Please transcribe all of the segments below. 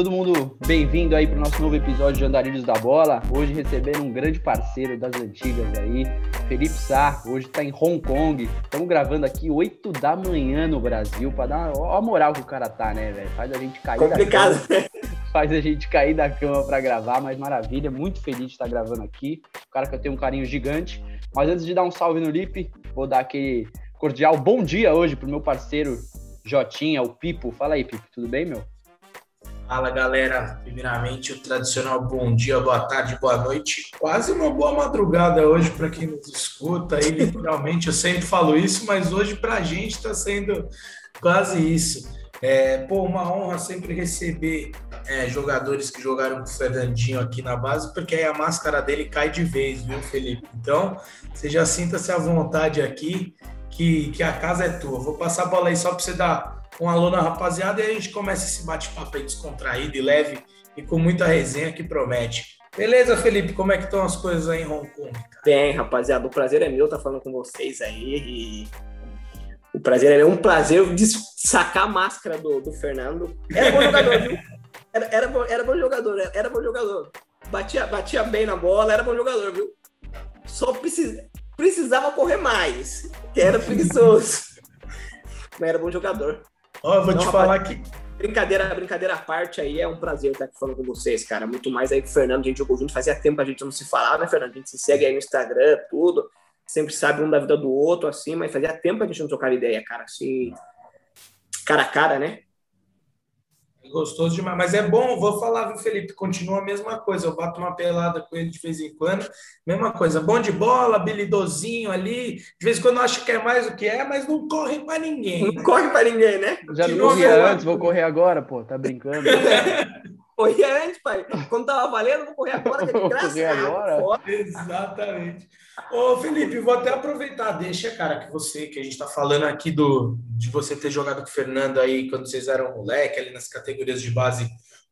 Todo mundo bem-vindo aí para o nosso novo episódio de Andarilhos da Bola. Hoje recebendo um grande parceiro das antigas aí, Felipe Sá. Hoje está em Hong Kong. Estamos gravando aqui 8 da manhã no Brasil para dar ó, a moral que o cara tá, né, velho? Faz a gente cair Complicado. da cama. Faz a gente cair da cama para gravar, mas maravilha, muito feliz de estar gravando aqui. O cara que eu tenho um carinho gigante. Mas antes de dar um salve no Lipe, vou dar aquele cordial bom dia hoje pro meu parceiro Jotinha, o Pipo. Fala aí, Pipo, tudo bem, meu? Fala galera, primeiramente o tradicional bom dia, boa tarde, boa noite, quase uma boa madrugada hoje para quem nos escuta. Aí, literalmente, eu sempre falo isso, mas hoje para a gente está sendo quase isso. É, pô, uma honra sempre receber é, jogadores que jogaram com o Fernandinho aqui na base, porque aí a máscara dele cai de vez, viu, Felipe? Então, você já sinta-se à vontade aqui, que, que a casa é tua. Vou passar a bola aí só para você dar um alô na rapaziada e a gente começa esse bate-papo aí descontraído e leve e com muita resenha que promete. Beleza, Felipe? Como é que estão as coisas aí em Hong Kong? Cara? Bem, rapaziada, o prazer é meu estar tá falando com vocês aí. E... O prazer é meu, um prazer de sacar a máscara do, do Fernando. Era bom jogador, viu? Era, era, bom, era bom jogador, era bom jogador. Batia, batia bem na bola, era bom jogador, viu? Só precis, precisava correr mais, que era preguiçoso. Mas era bom jogador. Ó, eu vou te falar que. Brincadeira, brincadeira à parte aí, é um prazer estar aqui falando com vocês, cara. Muito mais aí com o Fernando, a gente jogou junto, fazia tempo que a gente não se falava, né, Fernando? A gente se segue aí no Instagram, tudo. Sempre sabe um da vida do outro, assim, mas fazia tempo que a gente não trocava ideia, cara, assim, cara a cara, né? Gostoso demais. Mas é bom, vou falar, viu, Felipe? Continua a mesma coisa. Eu bato uma pelada com ele de vez em quando. Mesma coisa. Bom de bola, habilidosinho ali. De vez em quando acho que é mais do que é, mas não corre para ninguém. Não né? corre para ninguém, né? Já não corria antes, vou correr agora, pô. Tá brincando. corria antes, pai. Quando tava valendo, vou correr agora, que é de graça. agora? Exatamente. Ô, Felipe, vou até aproveitar, deixa, cara, que você, que a gente tá falando aqui do de você ter jogado com o Fernando aí quando vocês eram moleque, ali nas categorias de base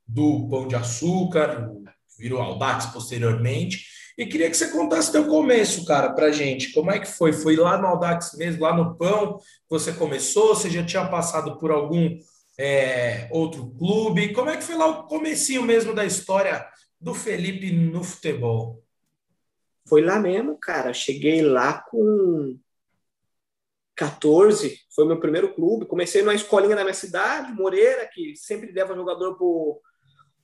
do Pão de Açúcar, virou Aldax posteriormente. E queria que você contasse teu começo, cara, pra gente. Como é que foi? Foi lá no Aldax mesmo, lá no Pão, que você começou? Você já tinha passado por algum é, outro clube? Como é que foi lá o comecinho mesmo da história do Felipe no futebol? Foi lá mesmo, cara. Cheguei lá com 14, foi meu primeiro clube. Comecei numa escolinha na minha cidade, Moreira, que sempre leva jogador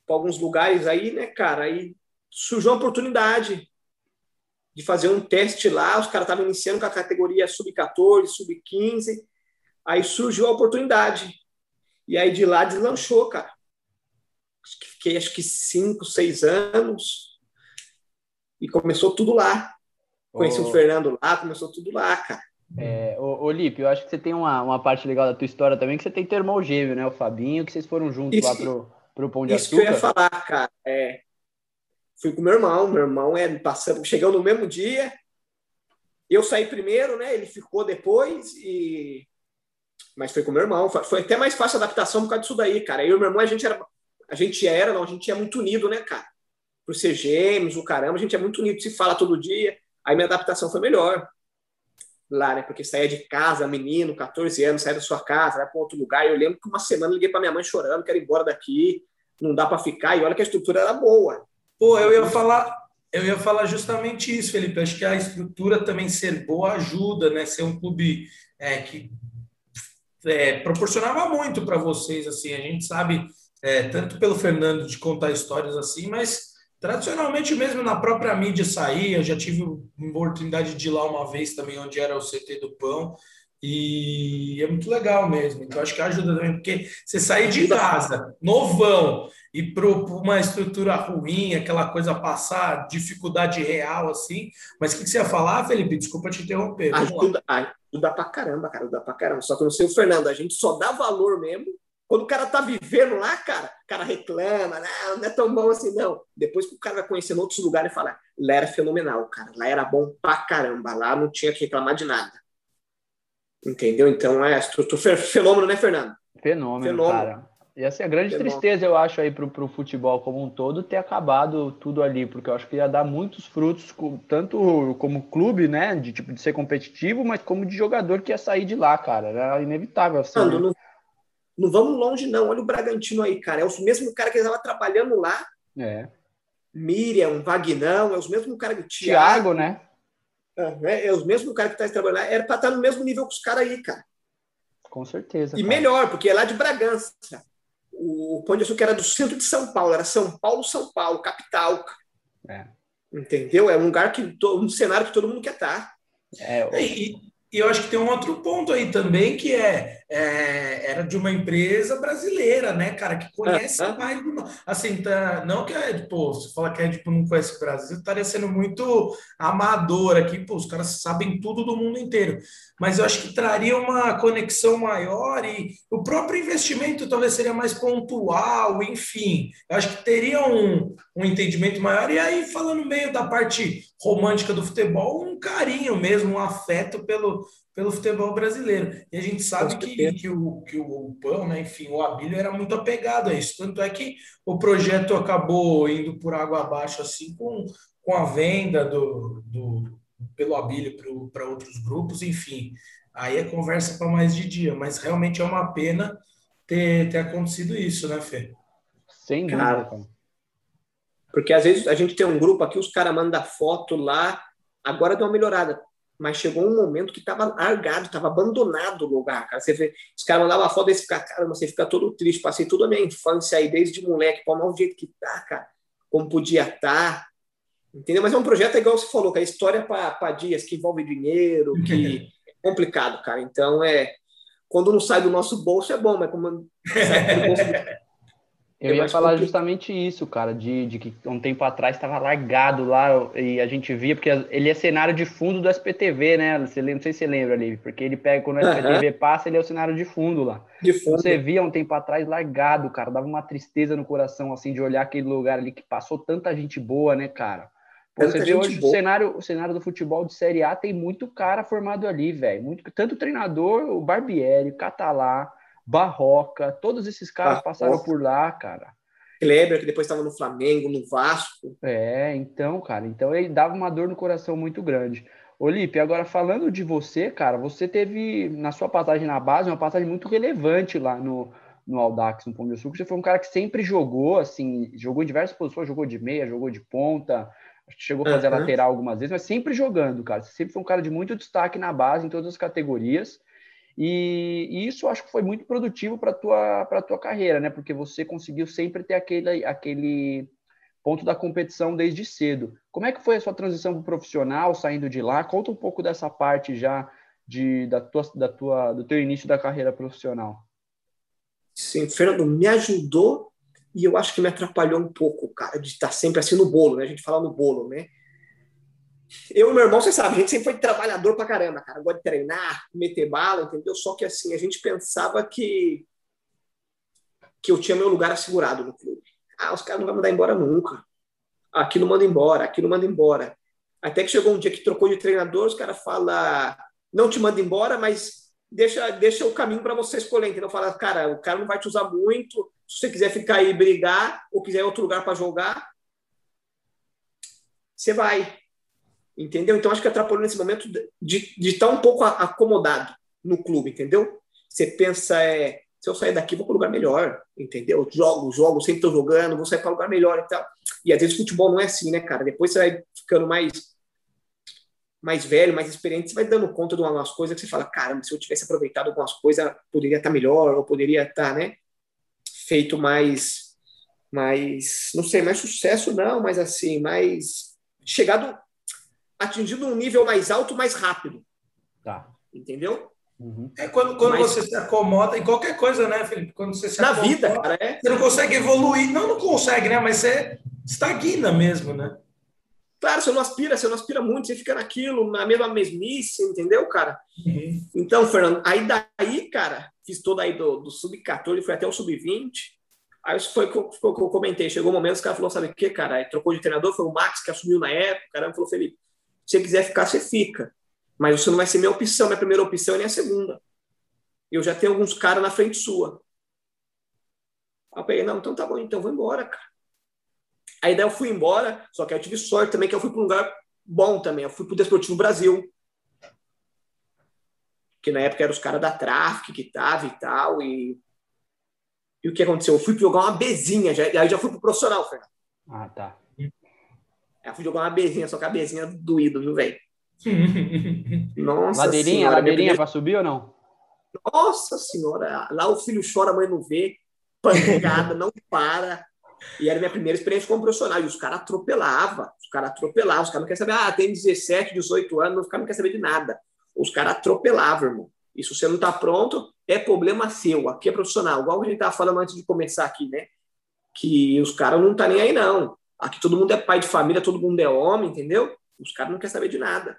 para alguns lugares aí, né, cara? Aí surgiu a oportunidade de fazer um teste lá. Os caras estavam iniciando com a categoria sub-14, sub-15. Aí surgiu a oportunidade. E aí de lá deslanchou, cara. Fiquei acho que cinco, seis anos e começou tudo lá. Conheci oh. o Fernando lá, começou tudo lá, cara. É, ô, ô Lipe, eu acho que você tem uma, uma parte legal da tua história também, que você tem teu irmão gêmeo, né? O Fabinho, que vocês foram juntos isso, lá pro, pro Pão de isso Açúcar. Isso que eu ia falar, cara. É, fui com meu irmão, meu irmão é passando, chegou no mesmo dia. Eu saí primeiro, né? Ele ficou depois e mas foi com meu irmão. Foi até mais fácil a adaptação por causa disso daí, cara. Eu e meu irmão a gente era a gente era, não, a gente é muito unido, né, cara? por ser gêmeos, o caramba, a gente é muito unido, se fala todo dia. Aí minha adaptação foi melhor lá, né? Porque saía de casa, menino, 14 anos, saía da sua casa, vai para outro lugar. Eu lembro que uma semana liguei para minha mãe chorando, quero ir embora daqui, não dá para ficar. E olha que a estrutura era boa. Pô, eu ia falar, eu ia falar justamente isso, Felipe. Acho que a estrutura também ser boa ajuda, né? Ser um clube é, que é, proporcionava muito para vocês, assim. A gente sabe é, tanto pelo Fernando de contar histórias assim, mas Tradicionalmente, mesmo na própria mídia sair, eu já tive oportunidade de ir lá uma vez também, onde era o CT do Pão, e é muito legal mesmo. Então, acho que ajuda também, porque você sair de casa, novão, e para uma estrutura ruim, aquela coisa passar, dificuldade real, assim. Mas o que, que, você ia falar, Felipe? Desculpa te interromper. Ajuda, ajuda pra caramba, cara, ajuda pra caramba. Só que eu não sei o Fernando, a gente só dá valor mesmo quando o cara tá vivendo lá, cara, o cara reclama, não, não é tão bom assim, não. Depois que o cara vai conhecendo outros lugares e fala, lá era fenomenal, cara, lá era bom pra caramba, lá não tinha que reclamar de nada. Entendeu? Então é fenômeno, né, Fernando? Fenômeno, fenômeno. cara. E essa é a grande fenômeno. tristeza, eu acho, aí pro, pro futebol como um todo, ter acabado tudo ali, porque eu acho que ia dar muitos frutos, tanto como clube, né, de tipo de ser competitivo, mas como de jogador que ia sair de lá, cara. Era inevitável assim. Fernando, né? não Não vamos longe, não. Olha o Bragantino aí, cara. É o mesmo cara que estava trabalhando lá. É. Miriam, Vagnão, é os mesmos cara que Thiago, né? É, é os mesmos cara que está trabalhando lá. Era para estar tá no mesmo nível que os caras aí, cara. Com certeza. E cara. melhor, porque é lá de Bragança. O Pão de Açúcar era do centro de São Paulo, era São Paulo, São Paulo, capital. É. Entendeu? É um lugar que um cenário que todo mundo quer estar. Tá. É, e, e eu acho que tem um outro ponto aí também, que é, é era de uma empresa brasileira, né, cara, que conhece ah, mais. Assim, tá, não que é, tipo, você fala que é, tipo, não conhece o Brasil, estaria sendo muito amador aqui, pô, os caras sabem tudo do mundo inteiro. Mas eu acho que traria uma conexão maior e o próprio investimento talvez seria mais pontual, enfim. Eu acho que teria um, um entendimento maior. E aí, falando meio da parte romântica do futebol, um carinho mesmo, um afeto pelo, pelo futebol brasileiro. E a gente sabe que, que, o, que o Pão, né, enfim, o Abílio era muito apegado a isso. Tanto é que o projeto acabou indo por água abaixo, assim, com, com a venda do, do pelo Abílio para outros grupos, enfim. Aí é conversa para mais de dia, mas realmente é uma pena ter, ter acontecido isso, né, Fê? Sem dúvida. Cara, porque às vezes a gente tem um grupo aqui, os caras mandam foto lá, agora deu uma melhorada. Mas chegou um momento que estava largado, estava abandonado o lugar, cara. Você vê, os caras mandavam foto e fica, cara, você fica todo triste. Passei toda a minha infância aí, desde moleque, para o jeito que tá, cara, como podia estar. Tá, entendeu? Mas é um projeto igual você falou, que é história para dias, que envolve dinheiro, que é complicado, cara. Então é. Quando não sai do nosso bolso é bom, mas como sai do bolso eu ia falar justamente isso, cara, de, de que um tempo atrás estava largado lá e a gente via, porque ele é cenário de fundo do SPTV, né? Você, não sei se você lembra ali, porque ele pega quando o SPTV uhum. passa, ele é o cenário de fundo lá. De fundo. Você via um tempo atrás largado, cara, dava uma tristeza no coração, assim, de olhar aquele lugar ali que passou tanta gente boa, né, cara? Pô, você vê hoje o cenário, o cenário do futebol de Série A tem muito cara formado ali, velho. Muito, tanto o treinador, o Barbieri, o Catalá, Barroca, todos esses caras Barroca. passaram por lá, cara. Kleber, que depois estava no Flamengo, no Vasco. É, então, cara, então ele dava uma dor no coração muito grande. Olipe, agora falando de você, cara, você teve, na sua passagem na base, uma passagem muito relevante lá no, no Aldax, no Pão de Açúcar. Você foi um cara que sempre jogou, assim, jogou em diversas posições, jogou de meia, jogou de ponta, chegou a fazer uhum. lateral algumas vezes, mas sempre jogando, cara. Você sempre foi um cara de muito destaque na base, em todas as categorias. E, e isso acho que foi muito produtivo para tua para tua carreira, né? Porque você conseguiu sempre ter aquele aquele ponto da competição desde cedo. Como é que foi a sua transição profissional, saindo de lá? Conta um pouco dessa parte já de da tua da tua do teu início da carreira profissional. Sim, Fernando me ajudou e eu acho que me atrapalhou um pouco, cara, de estar sempre assim no bolo, né? A gente fala no bolo, né? Eu e meu irmão, você sabe, a gente sempre foi trabalhador pra caramba, cara. Gosta de treinar, meter bala, entendeu? Só que assim, a gente pensava que que eu tinha meu lugar assegurado no clube. Ah, os caras não vão mandar embora nunca. Aqui não manda embora, aqui não manda embora. Até que chegou um dia que trocou de treinador, os caras falam, não te manda embora, mas deixa, deixa o caminho para você escolher. Entendeu? Fala, cara, o cara não vai te usar muito. Se você quiser ficar aí e brigar, ou quiser outro lugar para jogar, você vai. Entendeu? Então acho que atrapalhou nesse momento de, de estar um pouco acomodado no clube, entendeu? Você pensa, é, se eu sair daqui, vou para um lugar melhor, entendeu? Jogo, jogo, sempre estou jogando, vou sair para um lugar melhor e tal. E às vezes futebol não é assim, né, cara? Depois você vai ficando mais mais velho, mais experiente, você vai dando conta de umas coisas que você fala, caramba, se eu tivesse aproveitado algumas coisas, poderia estar melhor, ou poderia estar, né, feito mais, mais, não sei, mais sucesso não, mas assim, mais chegado atingindo um nível mais alto mais rápido. Tá. Entendeu? Uhum. É quando, quando Mas, você se acomoda em qualquer coisa, né, Felipe? Quando você se Na acomoda, vida, cara, é. Você não consegue evoluir. Não, não consegue, né? Mas você estagna mesmo, né? Claro, você não aspira, você não aspira muito, você fica naquilo, na mesma mesmice, entendeu, cara? Uhum. Então, Fernando, aí daí, cara, fiz todo aí do, do sub-14, foi até o sub-20. Aí isso foi o que eu, que eu comentei. Chegou um momento, os caras falaram, sabe o que, cara? Aí trocou de treinador, foi o Max que assumiu na época, caramba, falou, Felipe, se você quiser ficar, você fica. Mas você não vai ser minha opção, minha primeira opção nem a segunda. Eu já tenho alguns caras na frente sua. Aí eu peguei, não, então tá bom, então vou embora, cara. Aí daí eu fui embora, só que eu tive sorte também que eu fui para um lugar bom também. Eu fui para o Desportivo Brasil. Que na época eram os caras da Traffic que tava e tal. E E o que aconteceu? Eu fui jogar uma bezinha, já, aí já fui pro profissional, Fernando. Ah, tá. Aí fui jogar uma bezinha, só que a bezinha doído, viu, velho? Nossa Ladeirinha, senhora, ladeirinha primeira... pra subir ou não? Nossa senhora, lá o filho chora, a mãe não vê, pancada, não para. E era minha primeira experiência como profissional. E os caras atropelavam, os caras atropelavam, os caras não querem saber, ah, tem 17, 18 anos, os caras não querem saber de nada. Os caras atropelavam, irmão. E se você não está pronto, é problema seu. Aqui é profissional. Igual a gente estava falando antes de começar aqui, né? Que os caras não estão tá nem aí, não. Aqui todo mundo é pai de família, todo mundo é homem, entendeu? Os caras não querem saber de nada.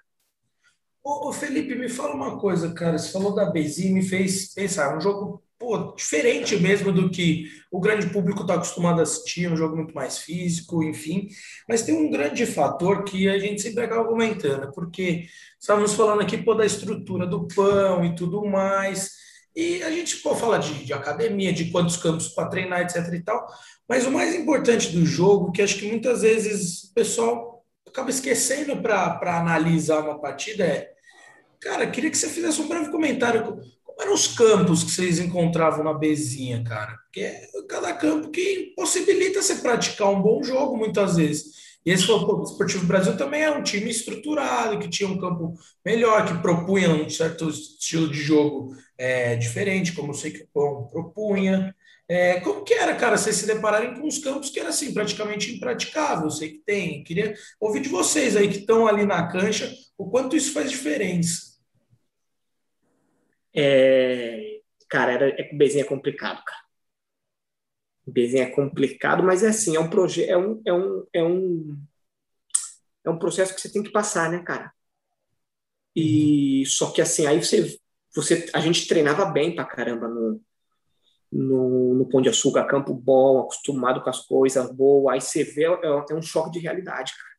Ô, Felipe, me fala uma coisa, cara. Você falou da Bezi, me fez pensar. Um jogo pô, diferente mesmo do que o grande público está acostumado a assistir, um jogo muito mais físico, enfim. Mas tem um grande fator que a gente sempre acaba comentando, porque estávamos falando aqui pô, da estrutura do pão e tudo mais. E a gente pô, fala de, de academia, de quantos campos para treinar, etc. e tal. Mas o mais importante do jogo, que acho que muitas vezes o pessoal acaba esquecendo para analisar uma partida, é. Cara, queria que você fizesse um breve comentário eram os campos que vocês encontravam na Bezinha, cara? Porque é cada campo que possibilita você praticar um bom jogo muitas vezes. E esse foi o Esportivo Brasil também é um time estruturado, que tinha um campo melhor, que propunha um certo estilo de jogo é, diferente, como eu sei que o Pão propunha. É, como que era, cara, vocês se depararem com os campos que era assim, praticamente impraticável? Eu sei que tem. Queria ouvir de vocês aí que estão ali na cancha, o quanto isso faz diferença. É, cara, era, é, Bezinha é complicado, cara. Bezinha é complicado, mas é assim, é um projeto, é um, é um, é um, é um processo que você tem que passar, né, cara? E só que assim, aí você, você, a gente treinava bem pra caramba no, no, no Pão de Açúcar, campo bom, acostumado com as coisas boas. Aí você vê, é, é um choque de realidade, cara.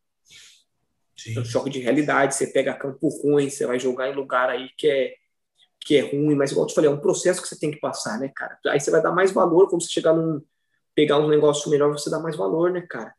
Sim. É um choque de realidade. Você pega campo ruim, você vai jogar em lugar aí que é que é ruim, mas igual eu te falei, é um processo que você tem que passar, né, cara? Aí você vai dar mais valor quando você chegar num. pegar um negócio melhor, você dá mais valor, né, cara?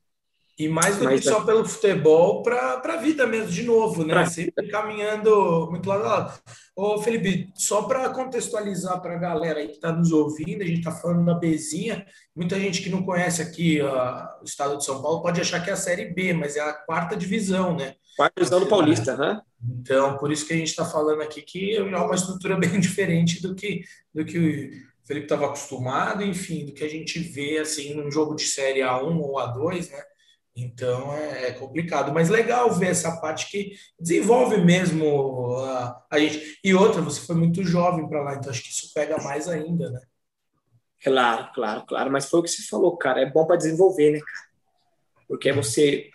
E mais do mas, que só pelo futebol, para a vida mesmo, de novo, né? Sempre caminhando muito lado a lado. Ô, Felipe, só para contextualizar para a galera aí que está nos ouvindo, a gente está falando da Bezinha. Muita gente que não conhece aqui uh, o estado de São Paulo pode achar que é a Série B, mas é a quarta divisão, né? Quarta divisão do Paulista, né? Então, por isso que a gente está falando aqui que é uma estrutura bem diferente do que, do que o Felipe estava acostumado, enfim, do que a gente vê assim num jogo de série A1 ou A2, né? Então é, é complicado, mas legal ver essa parte que desenvolve mesmo a, a gente. E outra, você foi muito jovem para lá, então acho que isso pega mais ainda, né? Claro, claro, claro. Mas foi o que você falou, cara. É bom para desenvolver, né, cara? Porque é você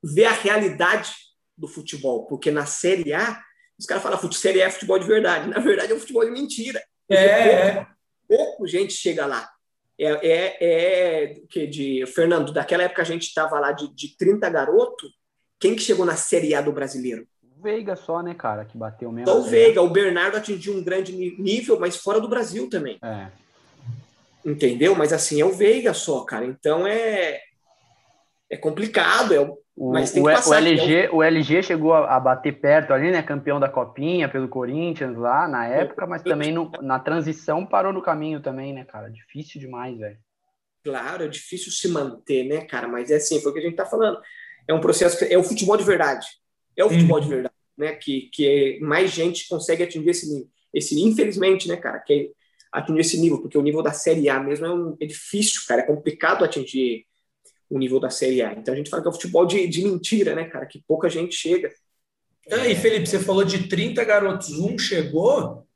vê a realidade do futebol, porque na Série A, os caras falam, Série A é futebol de verdade. Na verdade, é um futebol de mentira. É, pouco, pouco gente chega lá. É, é, é que de Fernando, daquela época a gente estava lá de, de 30 garoto, quem que chegou na Série A do brasileiro? O Veiga só, né, cara, que bateu mesmo. Só o Veiga, o Bernardo atingiu um grande nível, mas fora do Brasil também. É. Entendeu? Mas assim, é o Veiga só, cara. Então é é complicado, é o Mas tem que o, passar, o, LG, é o LG chegou a, a, bater perto ali, né? Campeão da Copinha pelo Corinthians lá na época, mas também no, na transição parou no caminho também, né, cara? Difícil demais, velho. Claro, é difícil se manter, né, cara? Mas é assim, foi o que a gente tá falando. É um processo, é o futebol de verdade. É o futebol de verdade, né? Que, que mais gente consegue atingir esse nível. Esse, infelizmente, né, cara? Que é atingir esse nível, porque o nível da Série A mesmo é, um, é difícil, cara. É complicado atingir o nível da Série A. Então a gente fala que é um futebol de, de mentira, né, cara? Que pouca gente chega. É, e Felipe, você falou de 30 garotos, um chegou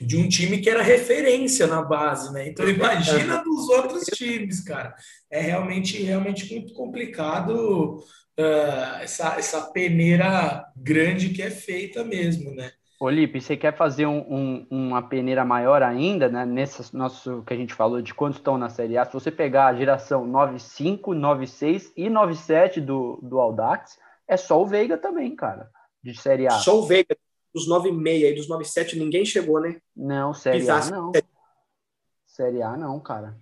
de um time que era referência na base, né? Então imagina dos outros times, cara. É realmente, realmente muito complicado uh, essa, essa peneira grande que é feita mesmo, né? Olipe, você quer fazer um, um, uma peneira maior ainda, né? Nesse nosso que a gente falou de quantos estão na Série A, se você pegar a geração 95, 96 e 97 do, do Audax, é só o Veiga também, cara, de Série A. Só o Veiga, dos 96 e dos 97, ninguém chegou, né? Não, Série A não. Série A não, cara.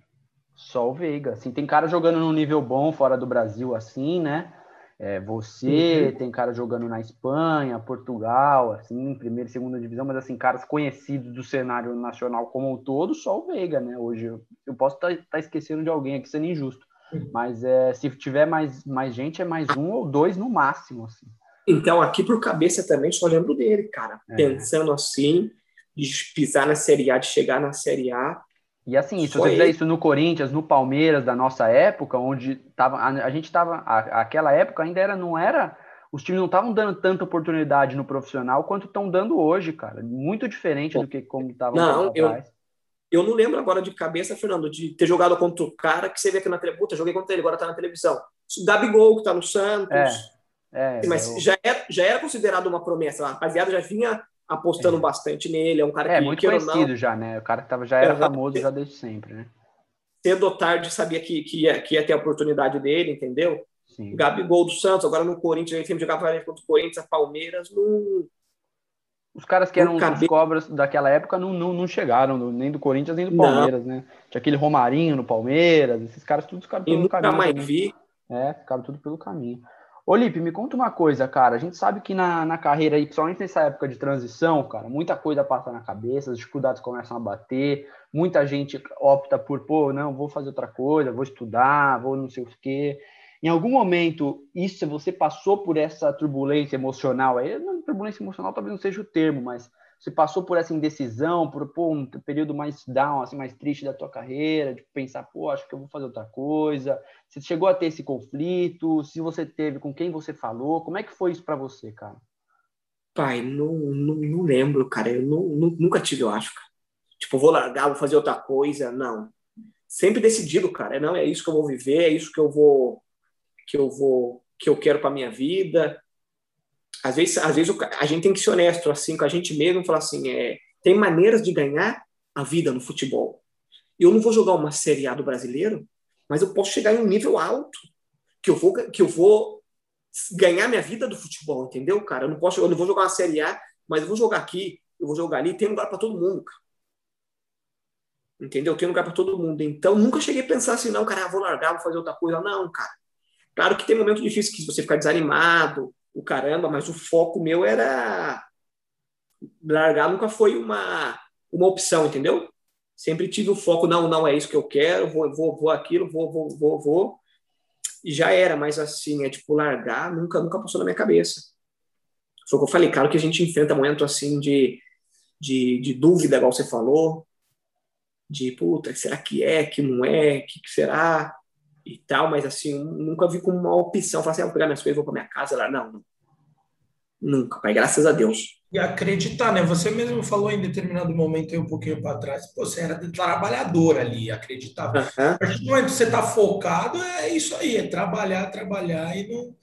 Só o Veiga. Assim, tem cara jogando num nível bom fora do Brasil, assim, né? É, você uhum. tem cara jogando na Espanha, Portugal, assim, primeira e segunda divisão, mas assim, caras conhecidos do cenário nacional como um todo, só o Veiga, né? Hoje eu, eu posso estar tá, tá esquecendo de alguém aqui, sendo injusto. Uhum. Mas é, se tiver mais, mais gente, é mais um ou dois no máximo, assim. Então, aqui por cabeça também só lembro dele, cara. É. Pensando assim, de pisar na Série A, de chegar na Série A, e assim, se você fizer isso no Corinthians, no Palmeiras da nossa época, onde tava, a, a gente estava, aquela época ainda era, não era, os times não estavam dando tanta oportunidade no profissional quanto estão dando hoje, cara. Muito diferente do que como estava Não, eu, eu não lembro agora de cabeça, Fernando, de ter jogado contra o cara que você vê aqui na televisão. joguei contra ele, agora tá na televisão. Gabigol, que tá no Santos. É, é, mas eu... já, era, já era considerado uma promessa. A rapaziada já vinha apostando é. bastante nele. É um cara é, que. muito conhecido não, já, né? O cara que tava, já era famoso já desde sempre, né? Cedo ou tarde sabia que, que, ia, que ia ter a oportunidade dele, entendeu? Sim. Gabigol do Santos, agora no Corinthians, ele sempre jogava contra o Corinthians, Palmeiras, no. Os caras que eram os cobras daquela época não, não, não chegaram, nem do Corinthians, nem do Palmeiras, não. né? Tinha aquele Romarinho no Palmeiras, esses caras todos ficaram pelo caminho. Nunca mais vi. É, ficaram tudo pelo caminho. Olipe, me conta uma coisa, cara. A gente sabe que na, na carreira, aí, principalmente nessa época de transição, cara, muita coisa passa na cabeça, as dificuldades começam a bater, muita gente opta por, pô, não, vou fazer outra coisa, vou estudar, vou não sei o quê. Em algum momento, isso você passou por essa turbulência emocional aí? Não, turbulência emocional talvez não seja o termo, mas você passou por essa indecisão, por pô, um período mais down, assim, mais triste da tua carreira, de pensar, pô, acho que eu vou fazer outra coisa. Você chegou a ter esse conflito? Se você teve, com quem você falou? Como é que foi isso para você, cara? Pai, não, não, não, lembro, cara. Eu não, nunca tive, eu acho, cara. Tipo, vou largar, vou fazer outra coisa. Não. Sempre decidido, cara. Não, é isso que eu vou viver, é isso que eu vou que eu vou que eu quero para minha vida às vezes, às vezes a gente tem que ser honesto assim com a gente mesmo, falar assim, é, tem maneiras de ganhar a vida no futebol. Eu não vou jogar uma Série A do brasileiro, mas eu posso chegar em um nível alto que eu vou que eu vou ganhar minha vida do futebol, entendeu, cara? Eu não posso, eu não vou jogar uma Série A, mas eu vou jogar aqui, eu vou jogar ali, tem lugar para todo mundo, cara. Entendeu? Tem lugar para todo mundo. Então, nunca cheguei a pensar assim, não, cara, ah, vou largar, vou fazer outra coisa. Não, cara. Claro que tem momentos difíceis que você ficar desanimado, o caramba, mas o foco meu era largar nunca foi uma uma opção, entendeu? Sempre tive o foco, não, não é isso que eu quero, vou, vou, vou aquilo, vou, vou, vou, vou. E já era, mas assim, é tipo, largar nunca, nunca passou na minha cabeça. Foi o que eu falei, claro que a gente enfrenta momento assim de, de, de dúvida, igual você falou, de puta, será que é, que não é, que, que será? E tal, mas assim, nunca vi como uma opção. Falar assim, ah, vou pegar minhas coisas e vou para minha casa lá. Não, nunca, pai, graças a Deus. E acreditar, né? Você mesmo falou em determinado momento, aí um pouquinho para trás, pô, você era trabalhador ali, acreditava. Uhum. A partir do momento que você está focado, é isso aí, é trabalhar, trabalhar e não,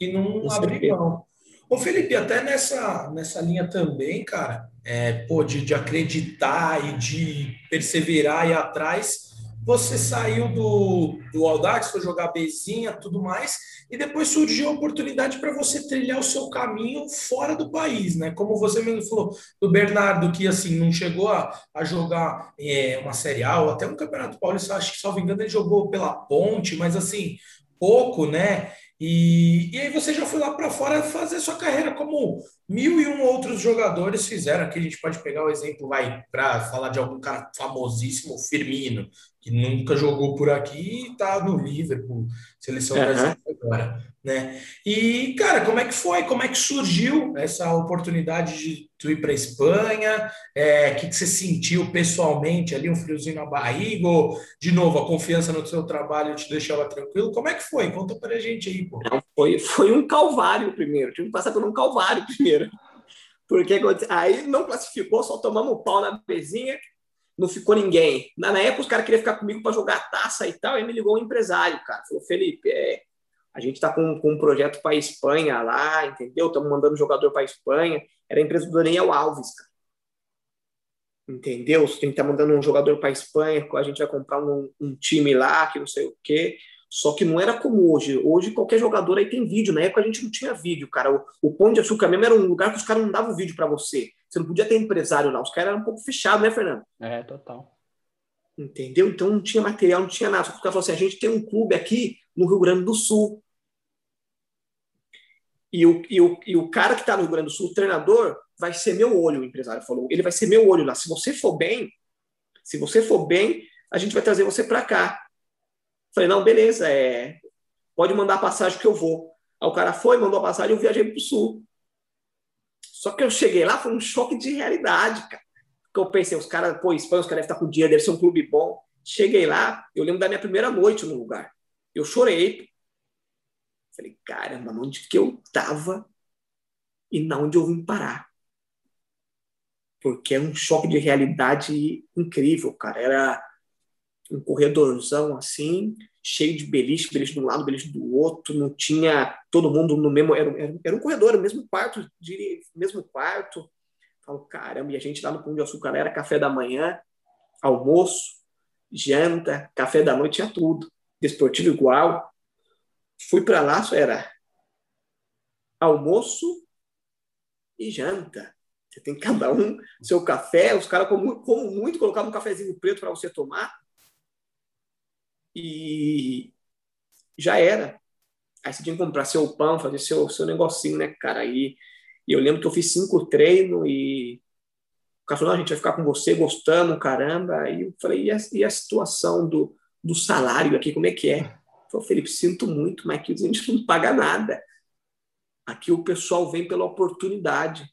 e não abrir mão. Ô, Felipe, até nessa, nessa linha também, cara, é, pô, de, de acreditar e de perseverar e ir atrás, você saiu do, do Audax, foi jogar Bezinha, tudo mais, e depois surgiu a oportunidade para você trilhar o seu caminho fora do país, né? Como você mesmo falou do Bernardo, que assim não chegou a, a jogar é, uma Série A ou até um Campeonato Paulista, acho que, salvo engano, ele jogou pela Ponte, mas assim, pouco, né? E, e aí você já foi lá para fora fazer sua carreira como mil e um outros jogadores fizeram. Aqui a gente pode pegar o exemplo, vai, para falar de algum cara famosíssimo, Firmino, que nunca jogou por aqui e tá no Liverpool, seleção uhum. brasileira agora, né? E, cara, como é que foi? Como é que surgiu essa oportunidade de tu ir para Espanha? É, o que, que você sentiu pessoalmente ali, um friozinho na barriga? Ou, de novo, a confiança no seu trabalho te deixava tranquilo? Como é que foi? Conta para a gente aí, pô. Não, foi, foi um calvário primeiro, tive que passar por um calvário primeiro. Porque aí não classificou, só tomamos pau na bezinha, não ficou ninguém. Na, na época, os caras queriam ficar comigo para jogar taça e tal, aí me ligou um empresário, cara. Falou, Felipe, é, a gente está com, com um projeto para Espanha lá, entendeu? Estamos mandando jogador para Espanha. Era a empresa do Daniel Alves, cara. Entendeu? A gente está mandando um jogador para Espanha, a gente vai comprar um, um, time lá, que não sei o quê. Só que não era como hoje. Hoje qualquer jogador aí tem vídeo. Na época a gente não tinha vídeo, cara. O, o Pão de Açúcar mesmo era um lugar que os caras não davam vídeo para você. Você não podia ter empresário lá. Os caras eram um pouco fechados, né, Fernando? É, total. Entendeu? Então não tinha material, não tinha nada. Só que o cara falou assim: a gente tem um clube aqui no Rio Grande do Sul. E o, e o, e o cara que está no Rio Grande do Sul, o treinador, vai ser meu olho, o empresário falou. Ele vai ser meu olho lá. Se você for bem, se você for bem, a gente vai trazer você para cá. Falei, não, beleza, é, pode mandar a passagem que eu vou. Aí o cara foi, mandou a passagem, eu viajei para o Sul. Só que eu cheguei lá, foi um choque de realidade, cara. Porque eu pensei, os caras, pô, Espanha, os caras devem estar com dinheiro, deve ser um clube bom. Cheguei lá, eu lembro da minha primeira noite no lugar. Eu chorei. Falei, caramba, onde que eu tava e na onde eu vim parar? Porque é um choque de realidade incrível, cara. Era um corredorzão assim, cheio de beliche, beliche de um lado, beliche do outro, não tinha todo mundo no mesmo. Era, era, era um corredor, o mesmo quarto, de, mesmo quarto. Falo, caramba, e a gente lá no Pão de Açúcar era café da manhã, almoço, janta, café da noite, tinha tudo. Desportivo igual. Fui para lá, só era almoço e janta. Você tem cada um seu café, os caras, como, como muito, colocavam um cafezinho preto para você tomar. E já era. Aí você tinha que comprar seu pão, fazer seu, seu negocinho, né, cara? E, e eu lembro que eu fiz cinco treinos e o cara falou: a gente vai ficar com você, gostando, caramba. Aí eu falei: e a, e a situação do, do salário aqui, como é que é? Falei, Felipe, sinto muito, mas aqui a gente não paga nada. Aqui o pessoal vem pela oportunidade.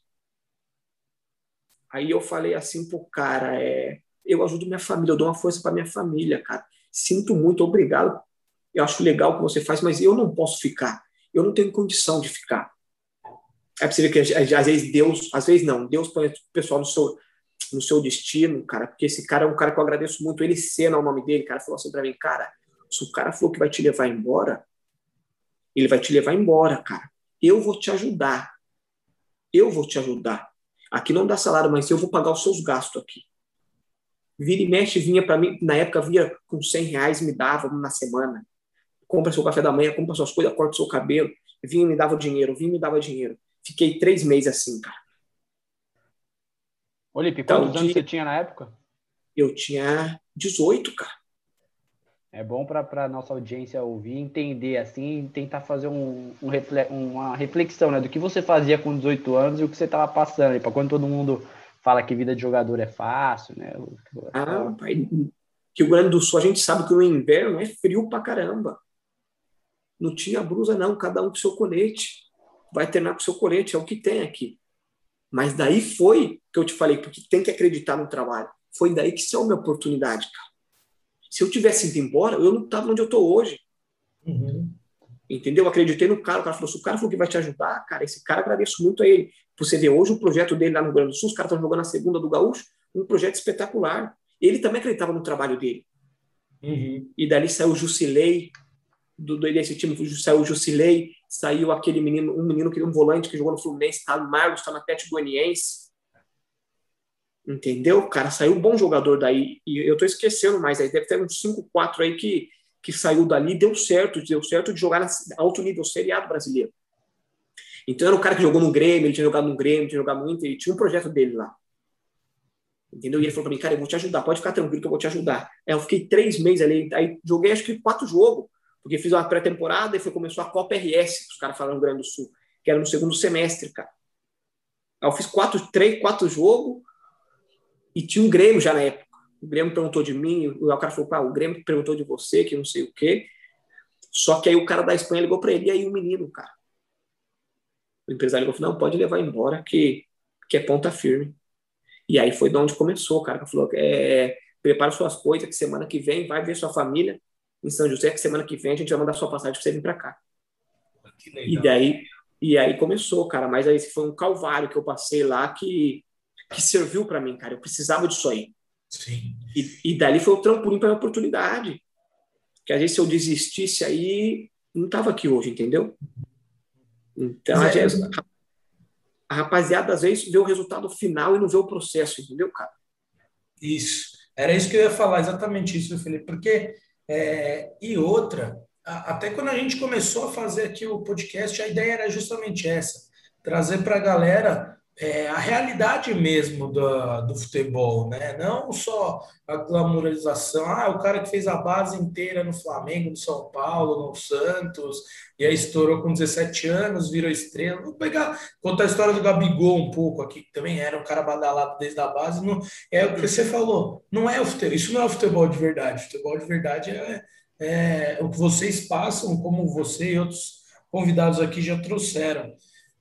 Aí eu falei assim pro cara, é, eu ajudo minha família, eu dou uma força para minha família, cara. Sinto muito, obrigado. Eu acho legal o que você faz, mas eu não posso ficar. Eu não tenho condição de ficar. É possível que às vezes Deus, às vezes não, Deus põe o pessoal no seu, no seu destino, cara, porque esse cara é um cara que eu agradeço muito. Ele Sena é o nome dele, cara, falou assim para mim, cara, se o cara falou que vai te levar embora, ele vai te levar embora, cara. Eu vou te ajudar. Eu vou te ajudar. Aqui não dá salário, mas eu vou pagar os seus gastos aqui. Vira e mexe vinha para mim, na época vinha com 100 reais, me dava na semana. Compra seu café da manhã, compra suas coisas, corta seu cabelo. Vinha e me dava dinheiro, vinha e me dava dinheiro. Fiquei três meses assim, cara. Ô, Lipe, então, quantos anos você tinha na época? Eu tinha 18, cara. É bom para a nossa audiência ouvir, entender assim, tentar fazer um, um uma reflexão né, do que você fazia com 18 anos e o que você estava passando. Para quando todo mundo fala que vida de jogador é fácil, né? Ah, pai, que o Grande do Sul a gente sabe que no inverno é frio pra caramba. Não tinha brusa, não, cada um com seu colete. Vai treinar com seu colete, é o que tem aqui. Mas daí foi que eu te falei, porque tem que acreditar no trabalho. Foi daí que saiu a minha oportunidade, cara. Se eu tivesse ido embora, eu não estava onde eu estou hoje. Uhum. Entendeu? Eu acreditei no cara. O cara falou: se o cara falou que vai te ajudar, cara, esse cara agradeço muito a ele. Você vê hoje o projeto dele lá no Rio Grande do Sul, os caras estão jogando a segunda do Gaúcho, um projeto espetacular. Ele também acreditava no trabalho dele. Uhum. E dali saiu o Jusilei, do, desse time, saiu o Jusilei, saiu aquele menino, um menino que um volante que jogou no Fluminense, tá, Marlos, está na Pet Goianiense. Entendeu? Cara, saiu um bom jogador daí. E eu tô esquecendo mais aí. Deve ter uns 5, 4 aí que, que saiu dali deu certo. Deu certo de jogar na alto nível, seriado brasileiro. Então era o cara que jogou no Grêmio, ele tinha jogado no Grêmio, tinha jogado no Inter, ele tinha um projeto dele lá. Entendeu? E ele falou para mim, cara, eu vou te ajudar, pode ficar tranquilo que eu vou te ajudar. Aí eu fiquei três meses ali, aí joguei acho que quatro jogos, porque fiz uma pré-temporada e foi, começou a Copa RS, que os caras falaram no Grande do Sul, que era no segundo semestre, cara. Aí eu fiz quatro, três, quatro jogos e tinha um Grêmio já na época. O Grêmio perguntou de mim, o cara falou, ah, o Grêmio perguntou de você, que não sei o quê. Só que aí o cara da Espanha ligou para ele, e aí o menino, cara. O empresário falou, não, pode levar embora, que, que é ponta firme. E aí foi de onde começou, cara. Falou, é, prepara suas coisas, que semana que vem vai ver sua família em São José, que semana que vem a gente vai mandar sua passagem para você vir para cá. E daí, e aí começou, cara. Mas aí foi um calvário que eu passei lá que, que serviu para mim, cara. Eu precisava disso aí. Sim. E, e dali foi o trampolim para a oportunidade. Que às vezes se eu desistisse aí, não tava aqui hoje, entendeu? Então, é, a rapaziada às vezes vê o resultado final e não vê o processo, entendeu, cara? Isso. Era isso que eu ia falar, exatamente isso, Felipe. Porque, é, e outra, a, até quando a gente começou a fazer aqui o podcast, a ideia era justamente essa: trazer para a galera é, a realidade mesmo do, do futebol, né? Não só a glamorização, ah, o cara que fez a base inteira no Flamengo, no São Paulo, no Santos, e aí estourou com 17 anos, virou estrela. Vou pegar, contar a história do Gabigol um pouco aqui, que também era um cara badalado desde a base. Não, é o que você falou, não é o futebol, isso não é o futebol de verdade. O futebol de verdade é, é o que vocês passam, como você e outros convidados aqui já trouxeram.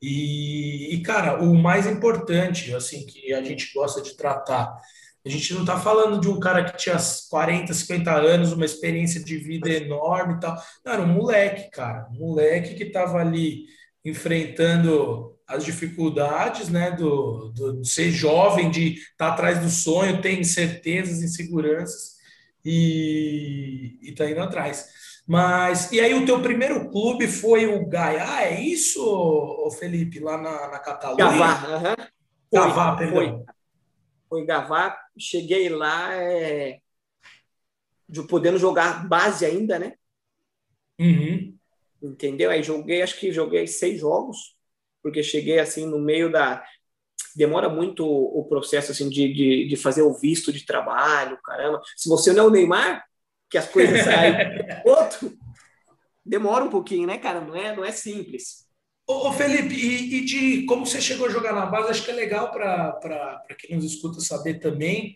E, e, cara, o mais importante, assim, que a gente gosta de tratar, a gente não está falando de um cara que tinha 40, 50 anos, uma experiência de vida enorme e tal. Não, era um moleque, cara. Um moleque que estava ali enfrentando as dificuldades, né, do, do, de ser jovem, de estar tá atrás do sonho, tem incertezas, inseguranças e está indo atrás. Mas, e aí o teu primeiro clube foi o Gaia, é isso, Felipe, lá na, na Catalunha? Gavá, uhum. Gavá, perdão. Foi, foi Gavá, cheguei lá é, de podendo jogar base ainda, né? Uhum. Entendeu? Aí joguei, acho que joguei seis jogos, porque cheguei assim no meio da. Demora muito o processo assim de, de, de fazer o visto de trabalho, caramba. Se você não é o Neymar, que as coisas saem outro, demora um pouquinho, né, cara? Não é, não é simples. Ô, Felipe, e, e, de como você chegou a jogar na base, acho que é legal para quem nos escuta saber também.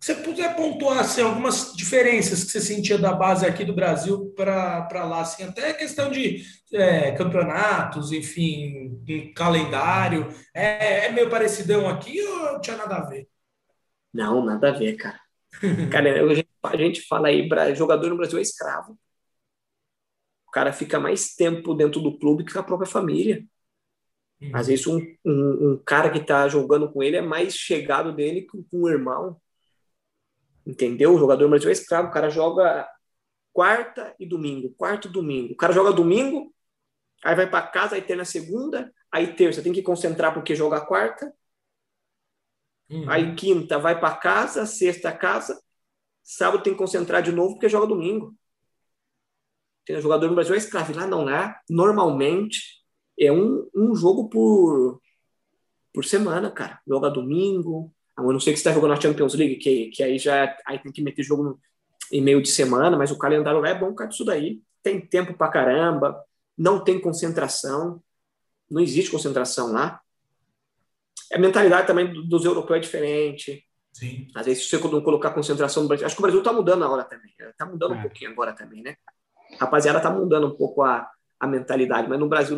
Se você puder pontuar assim, algumas diferenças que você sentia da base aqui do Brasil para lá, assim, até questão de é, campeonatos, enfim, um calendário. É, é meio parecidão aqui ou não tinha nada a ver? Não, nada a ver, cara. Cara, a gente fala aí, jogador no Brasil é escravo. O cara fica mais tempo dentro do clube que com a própria família. Uhum. Às vezes um, um, um cara que está jogando com ele é mais chegado dele que com o irmão. Entendeu? O jogador no Brasil é escravo. O cara joga quarta e domingo, quarto e domingo. O cara joga domingo, aí vai para casa, aí tem na segunda, aí terça tem que concentrar porque joga quarta, Uhum. Aí quinta vai para casa, sexta casa, sábado tem que concentrar de novo porque joga domingo. Tem jogador no Brasil é escravo. Lá não é. Normalmente é um, um jogo por, por semana, cara. Joga domingo. Ah, eu não sei que está jogando na Champions League, que, que aí já aí tem que meter jogo no, em meio de semana, mas o calendário lá é bom, cara, isso daí. Tem tempo pra caramba, não tem concentração, não existe concentração lá. A mentalidade também dos europeus é diferente. Sim. Às vezes, se você não colocar concentração no Brasil. Acho que o Brasil está mudando agora também. Está mudando é. um pouquinho agora também, né? A rapaziada está mudando um pouco a, a mentalidade, mas no Brasil,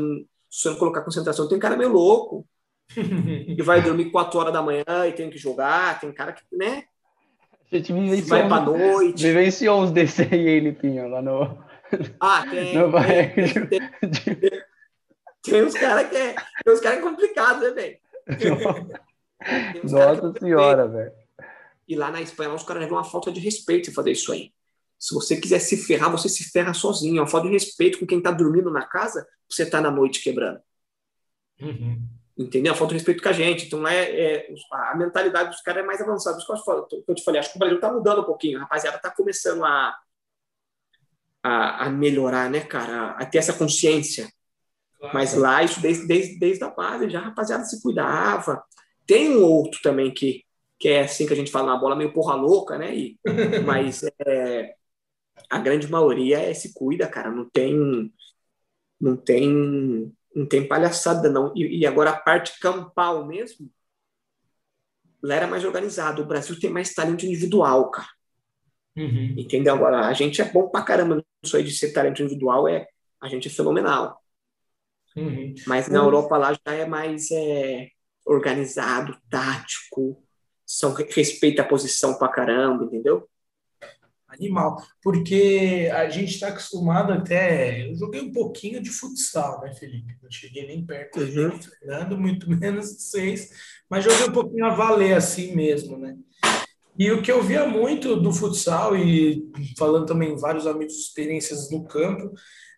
se você não colocar concentração, tem cara meio louco. que vai dormir 4 horas da manhã e tem que jogar. Tem cara que, né? A gente vivenciou vai pra noite. Vivenciou uns desses aí, Lipinho, lá no. Ah, tem. No tem, tem, tem, tem uns caras que é, tem uns cara é complicado, né, velho? Nossa senhora, velho. E lá na Espanha, os caras levam uma falta de respeito fazer isso aí. Se você quiser se ferrar, você se ferra sozinho. É uma falta de respeito com quem tá dormindo na casa, você tá na noite quebrando. Uhum. Entendeu? A falta de respeito com a gente. Então, é, é a mentalidade dos caras é mais avançada. Isso que eu, te falei, acho que o Brasil tá mudando um pouquinho. A rapaziada tá começando a, a, a melhorar, né, cara? A ter essa consciência mas lá, isso desde, desde, desde a base, já a rapaziada se cuidava. Tem um outro também que, que é assim que a gente fala na bola, meio porra louca, né? E, mas é, a grande maioria é, se cuida, cara. Não tem. Não tem. Não tem palhaçada, não. E, e agora a parte campal mesmo, lá era mais organizado. O Brasil tem mais talento individual, cara. Uhum. Entendeu? Agora, a gente é bom pra caramba nisso aí de ser talento individual, é, a gente é fenomenal. Uhum. Mas na Europa lá já é mais é, organizado, tático, são, respeita a posição pra caramba, entendeu? Animal, porque a gente está acostumado até. Eu joguei um pouquinho de futsal, né, Felipe? Não cheguei nem perto uhum. de Fernando, muito menos de seis, mas joguei um pouquinho a valer assim mesmo, né? E o que eu via muito do futsal, e falando também vários amigos experiências no campo,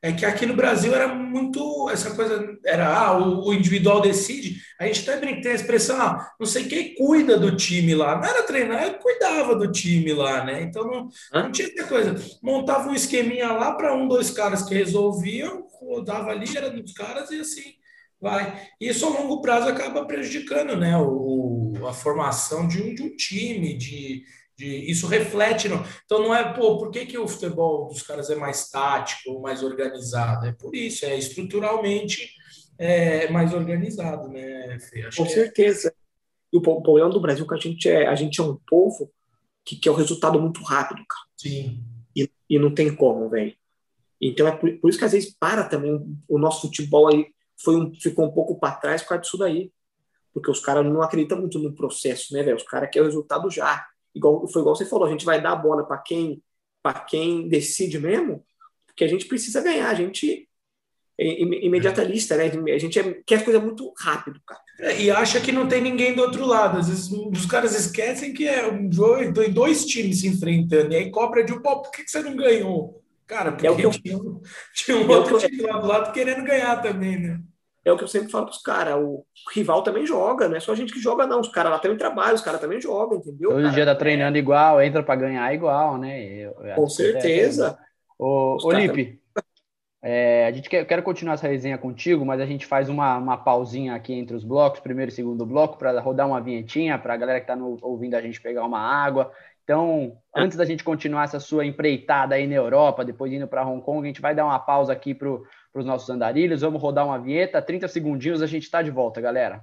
é que aqui no Brasil era muito essa coisa, era ah, o, o individual decide. A gente também tem a expressão, ah, não sei quem cuida do time lá. Não era treinar, eu cuidava do time lá, né? Então não, não tinha essa coisa. Montava um esqueminha lá para um, dois caras que resolviam, rodava ali, era dos caras e assim Vai. Isso a longo prazo acaba prejudicando né, o, a formação de um, de um time, de, de, isso reflete. No, então não é, pô, por que, que o futebol dos caras é mais tático, mais organizado? É por isso, é estruturalmente é, mais organizado, né, Fê? Acho Com é certeza. É... E o problema do Brasil é que a gente é, a gente é um povo que quer o resultado muito rápido, cara. Sim. E, e não tem como, velho. Então é por, por, isso que às vezes para também o nosso futebol aí foi um, ficou um pouco para trás por causa disso daí. Porque os caras não acreditam muito no processo, né, velho? Os caras querem o resultado já. Igual, foi igual você falou, a gente vai dar a bola para quem, para quem decide mesmo, porque a gente precisa ganhar, a gente é imediatalista, né? A gente é, quer as coisas muito rápido, cara. É, e acha que não tem ninguém do outro lado. Às vezes os caras esquecem que é um jogo, dois times se enfrentando, e aí cobra de um pô, por que você não ganhou? Cara, porque é o que eu... tinha, tinha um é outro time lá do lado querendo ganhar também, né? É o que eu sempre falo para os caras, o rival também joga, não é só a gente que joga, não. Os caras lá também trabalham, os caras também jogam, entendeu? Todo cara? dia tá treinando igual, entra para ganhar igual, né? Com certeza. Ô, Lipe, é, a gente quer, eu quero continuar essa resenha contigo, mas a gente faz uma, uma pausinha aqui entre os blocos, primeiro e segundo bloco, para rodar uma vinhetinha, para a galera que está ouvindo a gente pegar uma água. Então, antes da gente continuar essa sua empreitada aí na Europa, depois indo para Hong Kong, a gente vai dar uma pausa aqui para os nossos andarilhos, vamos rodar uma vinheta, 30 segundinhos, a gente está de volta, galera.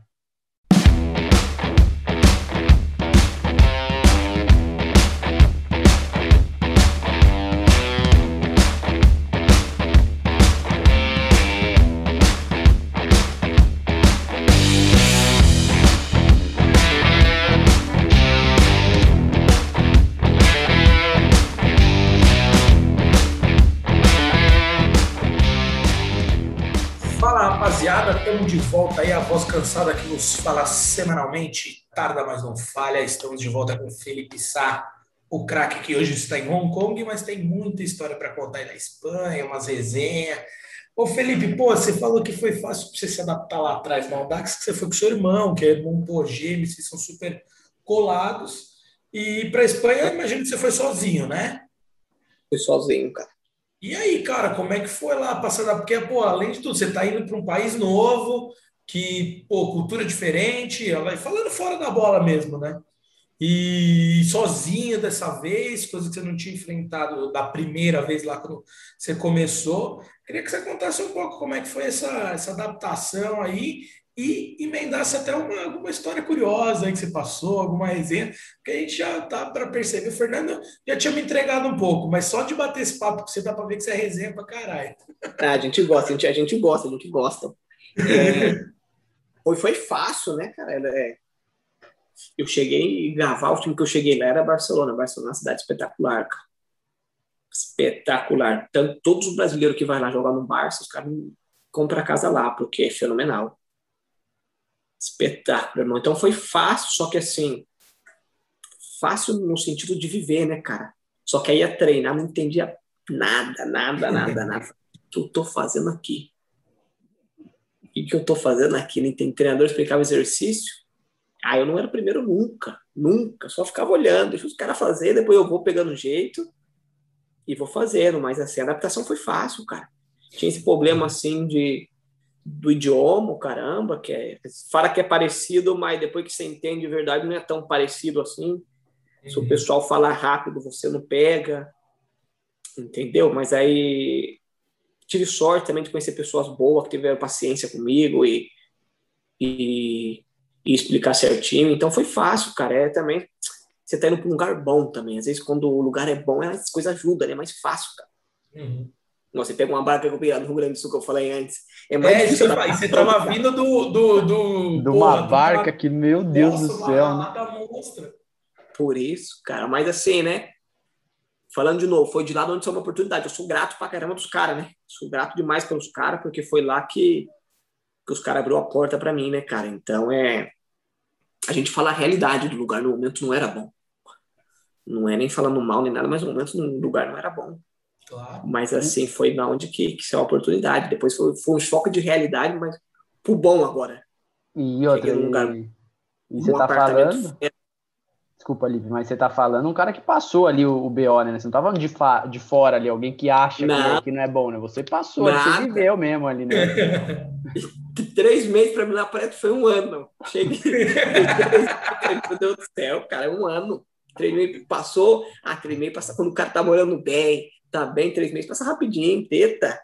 Volta aí, a voz cansada que nos fala semanalmente, tarda, mas não falha. Estamos de volta com Felipe Sá, o craque que hoje está em Hong Kong, mas tem muita história para contar aí na Espanha, umas resenhas. Ô Felipe, pô, você falou que foi fácil para você se adaptar lá atrás no Audax, que você foi com seu irmão, que é irmão pô, gêmeos, vocês são super colados. E para Espanha, imagino que você foi sozinho, né? Fui sozinho, cara. E aí, cara, como é que foi lá passando? Porque, pô, além de tudo, você está indo para um país novo, que, pô, cultura diferente, falando fora da bola mesmo, né? E sozinho dessa vez, coisa que você não tinha enfrentado da primeira vez lá quando você começou. Queria que você contasse um pouco como é que foi essa, essa adaptação aí e emendasse até uma, alguma história curiosa aí que você passou, alguma resenha, porque a gente já tá para perceber. O Fernando já tinha me entregado um pouco, mas só de bater esse papo com você dá para ver que você é resenha para caralho. Ah, a gente gosta, a gente, a gente gosta, a gente gosta. É, foi, foi fácil, né, cara? É, eu cheguei a gravar, o time que eu cheguei lá era Barcelona. Barcelona é uma cidade espetacular, cara. Espetacular. Tanto, todos os brasileiros que vai lá jogar no Barça, os caras compram a casa lá, porque é fenomenal espetáculo, irmão. Então foi fácil, só que assim, fácil no sentido de viver, né, cara? Só que aí ia treinar, não entendia nada, nada, nada, nada. O que eu tô fazendo aqui? O que eu tô fazendo aqui? Nem tem treinador explicava exercício. Ah, eu não era o primeiro nunca, nunca. Só ficava olhando, deixa os caras fazer, depois eu vou pegando jeito e vou fazendo. Mas assim, a adaptação foi fácil, cara. Tinha esse problema assim de do idioma, caramba, que é, fala que é parecido, mas depois que você entende de verdade não é tão parecido assim. Uhum. Se o uhum. pessoal falar rápido, você não pega, entendeu? Mas aí tive sorte também de conhecer pessoas boas que tiveram paciência comigo e, e, e explicar certinho. Então foi fácil, cara. É também você tá indo para um lugar bom também. Às vezes quando o lugar é bom, as coisas ajudam, né? é mais fácil, cara. Uhum. Você pega uma barca que eu no Rio Grande do Sul, que eu falei antes. É, mais é difícil. Você, você tava vindo do. do, do de uma porra, barca que, meu Deus Nossa, do céu. Lá Por isso, cara. Mas assim, né? Falando de novo, foi de lá onde foi uma oportunidade. Eu sou grato pra caramba dos caras, né? Sou grato demais pelos caras, porque foi lá que, que os caras abriu a porta para mim, né, cara? Então é. A gente fala a realidade do lugar. No momento não era bom. Não é nem falando mal nem nada, mas no momento no lugar não era bom. Claro. Mas assim, foi na onde que, que saiu a oportunidade. Depois foi, foi um choque de realidade, mas pro bom agora. E outra, lugar, e, e você tá falando... Desculpa, Liv, mas você tá falando um cara que passou ali o, o BO, né? Você não tava de, fa... de fora ali, alguém que acha que, é, que, não é bom, né? Você passou, você viveu mesmo ali, né? três meses para mim na praia foi um ano. Cheguei. Meu Deus do céu, cara, é um ano. Três meses passou. Ah, três meses passa quando o cara tá morando bem, tá bem, três meses passa rapidinho, teta.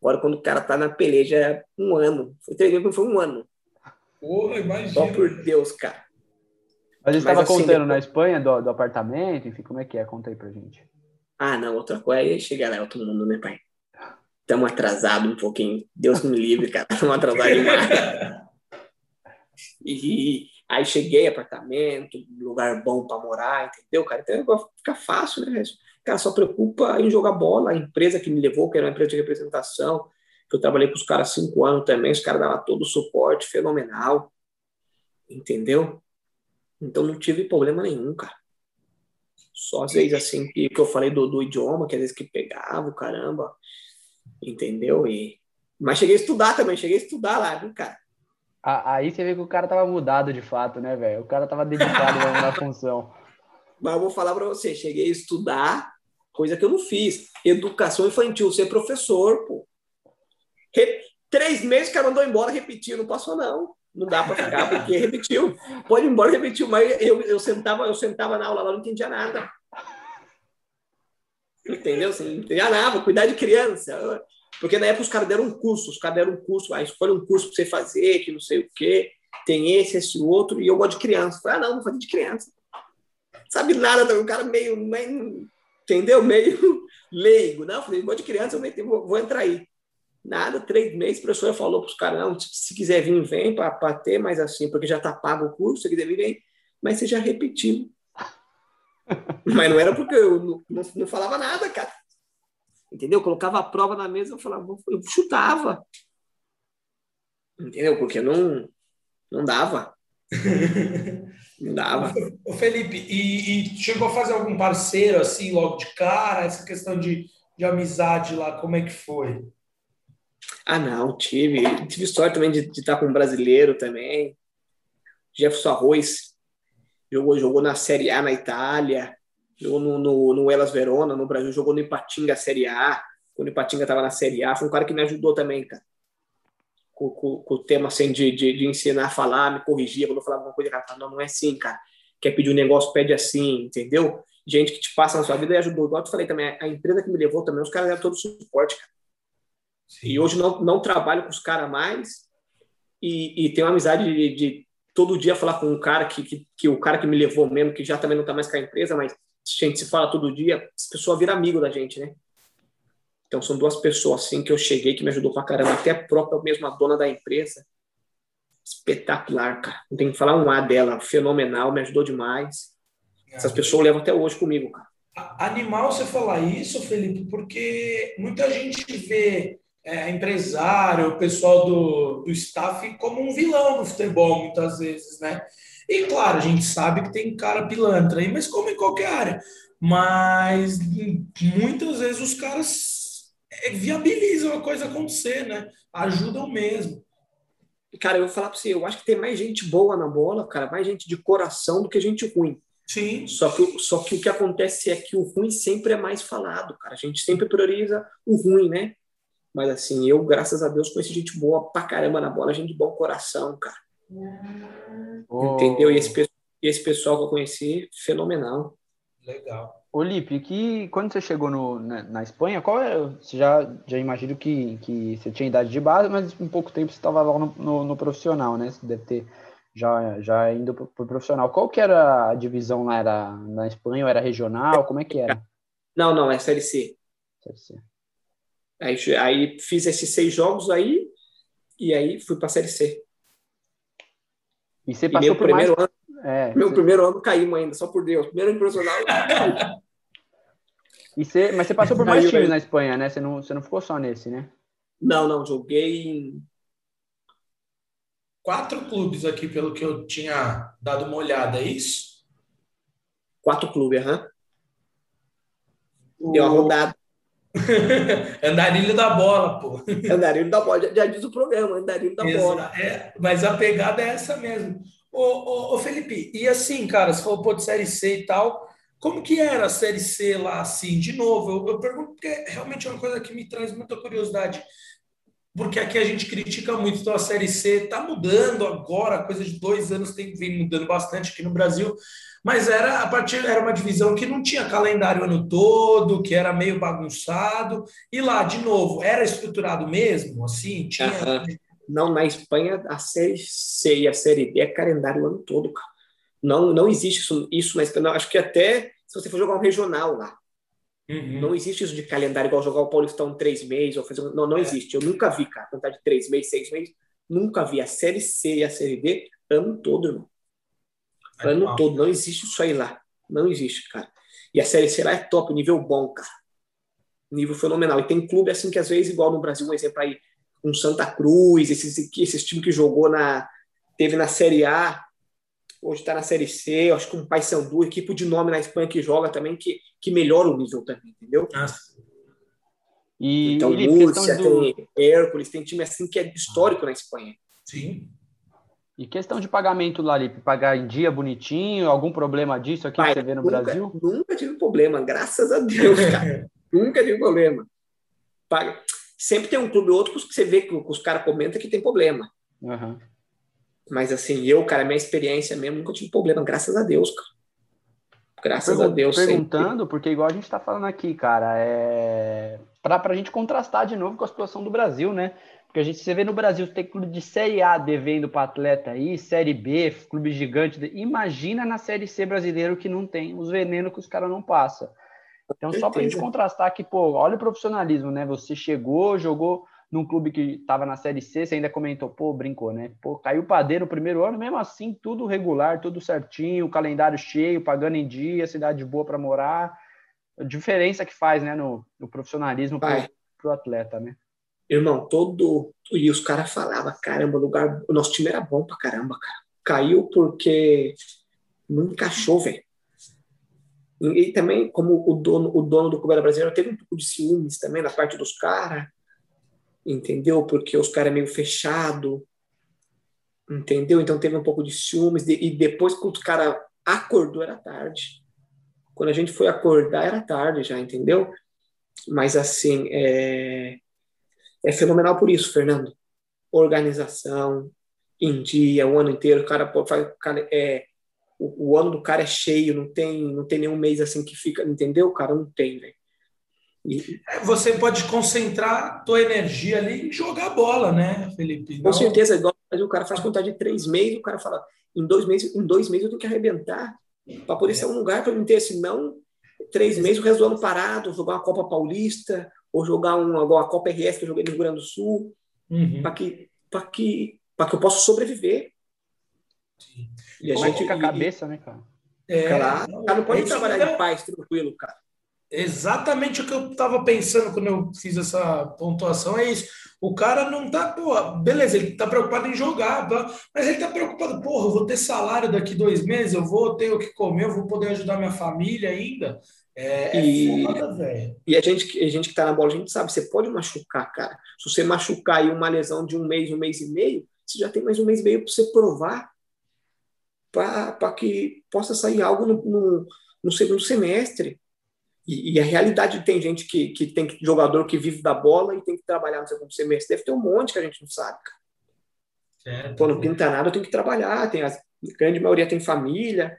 Agora, quando o cara tá na peleja, é um ano. Foi três meses, foi um ano. Porra, imagina. Só por Deus, cara. Mas você estava assim, contando depois... na Espanha do, do, apartamento, enfim, como é que é? Conta aí pra gente. Ah, não, outra coisa aí chegar lá, outro mundo, né, pai? Estamos atrasados um pouquinho. Deus me livre, cara. Estamos atrasados demais. E aí cheguei, apartamento, lugar bom para morar, entendeu, cara? Então fica fácil, né? Cara, só preocupa em jogar bola. A empresa que me levou, que era uma empresa de representação, que eu trabalhei com os caras cinco anos também, os caras davam todo o suporte fenomenal, entendeu? Então não tive problema nenhum, cara. Só às vezes assim que, que eu falei do, do idioma, que às vezes que pegava, caramba, entendeu? E mas cheguei a estudar também, cheguei a estudar lá, viu, cara? Aí você vê que o cara tava mudado de fato, né, velho? O cara tava dedicado na função. Mas eu vou falar para você, cheguei a estudar, coisa que eu não fiz. Educação infantil, ser professor, pô. Re... Três meses o cara mandou embora, repetiu, não passou não. Não dá para ficar, porque repetiu. Pode ir embora, repetiu, mas eu, eu, sentava, eu sentava na aula lá, não entendia nada. Entendeu? Assim, não entendia nada, cuidar de criança. Porque na época os caras deram um curso, os caras deram um curso, aí escolhe um curso para você fazer, que não sei o quê, tem esse, esse outro, e eu gosto de criança. Eu falei, ah, não, vou fazer de criança. Sabe nada, um cara meio, meio entendeu? Meio leigo. Não, eu falei, gosto de criança, eu vou, vou entrar aí. Nada, três meses, a professora falou para os caras, não, se quiser vir, vem para ter, mas assim, porque já está pago o curso, se quiser vir, vem. Mas você já repetiu. mas não era porque eu não, não, não falava nada, cara entendeu? Eu colocava a prova na mesa, eu falava, eu chutava, entendeu? Porque não, não dava. não dava. Ô Felipe, e, e, chegou a fazer algum parceiro assim logo de cara? Essa questão de, de amizade lá, como é que foi? Ah, não, tive. Tive história também de, de estar com um brasileiro também. Jefferson Arroz jogou, jogou na Série A na Itália jogou no, no, no Elas Verona, no Brasil, jogou no Ipatinga Série A, quando o Ipatinga estava na Série A, foi um cara que me ajudou também, cara. Com, com, com o tema assim, de, de, de, ensinar a falar, me corrigia quando eu falava alguma coisa, cara, não, não é assim, cara. Quer pedir um negócio, pede assim, entendeu? Gente que te passa na sua vida e ajudou. Igual eu te falei também, a empresa que me levou também, os caras deram todo o suporte, cara. Sim. E hoje não, não trabalho com os caras mais e, e tenho uma amizade de, de, todo dia falar com um cara que, que, que, o cara que me levou mesmo, que já também não está mais com a empresa, mas a gente se fala todo dia, essa pessoa vira amigo da gente, né? Então são duas pessoas assim que eu cheguei que me ajudou pra caramba, até a própria mesma dona da empresa. Espetacular, cara. Não tem que falar um A dela, fenomenal, me ajudou demais. Essas pessoas levam até hoje comigo, cara. Animal você falar isso, Felipe, porque muita gente vê é, empresário, o pessoal do, do staff como um vilão no futebol, muitas vezes, né? E claro, a gente sabe que tem cara pilantra aí, mas como em qualquer área. Mas muitas vezes os caras é, viabilizam a coisa acontecer, né? Ajudam mesmo. Cara, eu vou falar para você, eu acho que tem mais gente boa na bola, cara, mais gente de coração do que gente ruim. Sim. Só que, só que o que acontece é que o ruim sempre é mais falado, cara. A gente sempre prioriza o ruim, né? Mas assim, eu, graças a Deus, conheci gente boa pra caramba na bola, gente de bom coração, cara. Oh. Entendeu? E esse, esse pessoal que eu conheci, fenomenal. Legal. Olipe, que quando você chegou no, na, na, Espanha, qual é? Você já, já imagino que, que você tinha idade de base, mas um pouco tempo você estava lá no, no, no, profissional, né? Você deve ter já, já indo para o profissional. Qual que era a divisão lá? Era na Espanha ou era regional? Como é que era? Não, não, é Série C. Série C. Aí, aí fiz esses seis jogos aí e aí fui para a Série C. E você passou e por primeiro mais... ano, é, meu você... primeiro ano caímos ainda, só por Deus. Primeiro ano profissional. e você, mas você passou por mais times na Espanha, né? Você não, você não ficou só nesse, né? Não, não, joguei em quatro clubes aqui, pelo que eu tinha dado uma olhada, é isso? Quatro clubes, aham. Uhum. Deu uma rodada. andarilho da bola, pô. Andarilho da bola, já, já diz o programa, andarilho da bola. É, mas a pegada é essa mesmo. Ô, ô, ô, Felipe, e assim, cara, você falou pô, de Série C e tal, como que era a Série C lá, assim? De novo, eu, eu pergunto porque realmente é uma coisa que me traz muita curiosidade. porque aqui a gente critica muito, então a Série C está mudando agora, coisa de dois anos tem vem mudando bastante aqui no Brasil, mas era a partir era uma divisão que não tinha calendário o ano todo, que era meio bagunçado, e lá, de novo, era estruturado mesmo, assim, tinha... Uhum. Não, na Espanha, a Série C e a Série D é calendário o ano todo, cara. Não, não existe isso, isso na Espanha. Acho que até se você for jogar um regional lá, Uhum. Não existe isso de calendário igual jogar o Paulistão três meses ou fazer. Não, não é. existe. Eu nunca vi, cara. Contar de três meses, seis meses. Nunca vi a Série C e a Série D ano todo, irmão. É ano mal. todo. Não existe isso aí lá. Não existe, cara. E a Série C lá é top, nível bom, cara. Nível fenomenal. E tem clube assim que às vezes, igual no Brasil, um exemplo aí, um Santa Cruz, esses, esses times que jogou na. Teve na Série A, hoje está na Série C, acho que um Paysandu, equipe de nome na Espanha que joga também, que, que melhora o nível também, entendeu? Nossa. E, então, e Múrcia, do... tem Hércules, tem time assim que é histórico na Espanha. Sim. E questão de pagamento, Laripe, pagar em dia bonitinho, algum problema disso aqui Pai, que você vê no nunca, Brasil? Nunca tive problema, graças a Deus, cara. nunca tive problema. Paga. Sempre tem um clube ou outro que você vê que os caras comentam que tem problema. Uhum. Mas assim, eu, cara, minha experiência mesmo, nunca tive problema, graças a Deus, cara. Graças Pergun a Deus. Perguntando, sempre. porque igual a gente está falando aqui, cara, é para a gente contrastar de novo com a situação do Brasil, né? Porque a gente você vê no Brasil, tem clube de Série A devendo para atleta aí, Série B, clube gigante. Imagina na Série C brasileiro que não tem os venenos que os caras não passam. Então, só para a gente contrastar que, pô, olha o profissionalismo, né? Você chegou, jogou num clube que estava na Série C, você ainda comentou, pô, brincou, né? Pô, caiu padeiro no primeiro ano, mesmo assim, tudo regular, tudo certinho, calendário cheio, pagando em dia, cidade boa para morar. A diferença que faz, né, no, no profissionalismo para o atleta, né? Irmão, todo. E os caras falavam, caramba, lugar. O nosso time era bom pra caramba, cara. Caiu porque não encaixou, velho. E, também, como o dono, o dono do Clube Brasileiro teve um pouco de ciúmes também na parte dos caras entendeu? Porque os caras é meio fechado, entendeu? Então teve um pouco de ciúmes, de, e depois que os cara acordou era tarde. Quando a gente foi acordar era tarde já, entendeu? Mas assim, é, é fenomenal por isso, Fernando. Organização, em dia, o ano inteiro, o cara faz, é, o, o, ano do cara é cheio, não tem, não tem nenhum mês assim que fica, entendeu? O cara não tem, velho. E... É, você pode concentrar tua energia ali e jogar bola, né, Felipe? Não... Com certeza, igual o cara faz contar de três meses, o cara fala, em dois meses, em dois meses eu tenho que arrebentar para poder é. ser um lugar para me ter, senão três meses o resto do ano parado, jogar uma Copa Paulista ou jogar uma, uma Copa RS que eu joguei no Rio Grande do Sul, uhum. para que para que para que eu possa sobreviver. Sim. E a gente fica a cabeça, né, cara? É, claro, o cara não pode trabalhar em paz, tranquilo, cara. Exatamente o que eu estava pensando quando eu fiz essa pontuação é isso. O cara não tá, pô, beleza, ele tá preocupado em jogar, mas ele tá preocupado, porra, eu vou ter salário daqui dois meses, eu vou ter o que comer, eu vou poder ajudar minha família ainda. É, é e, foda, velho. E a gente, a gente que tá na bola, a gente sabe, você pode machucar, cara. Se você machucar aí uma lesão de um mês, um mês e meio, você já tem mais um mês e meio para você provar para que possa sair algo no, no, no segundo semestre. E, e, a realidade tem gente que, que tem jogador que vive da bola e tem que trabalhar no segundo semestre. Deve ter um monte que a gente não sabe, cara. Quando pinta nada, tem que trabalhar. Tem a grande maioria tem família.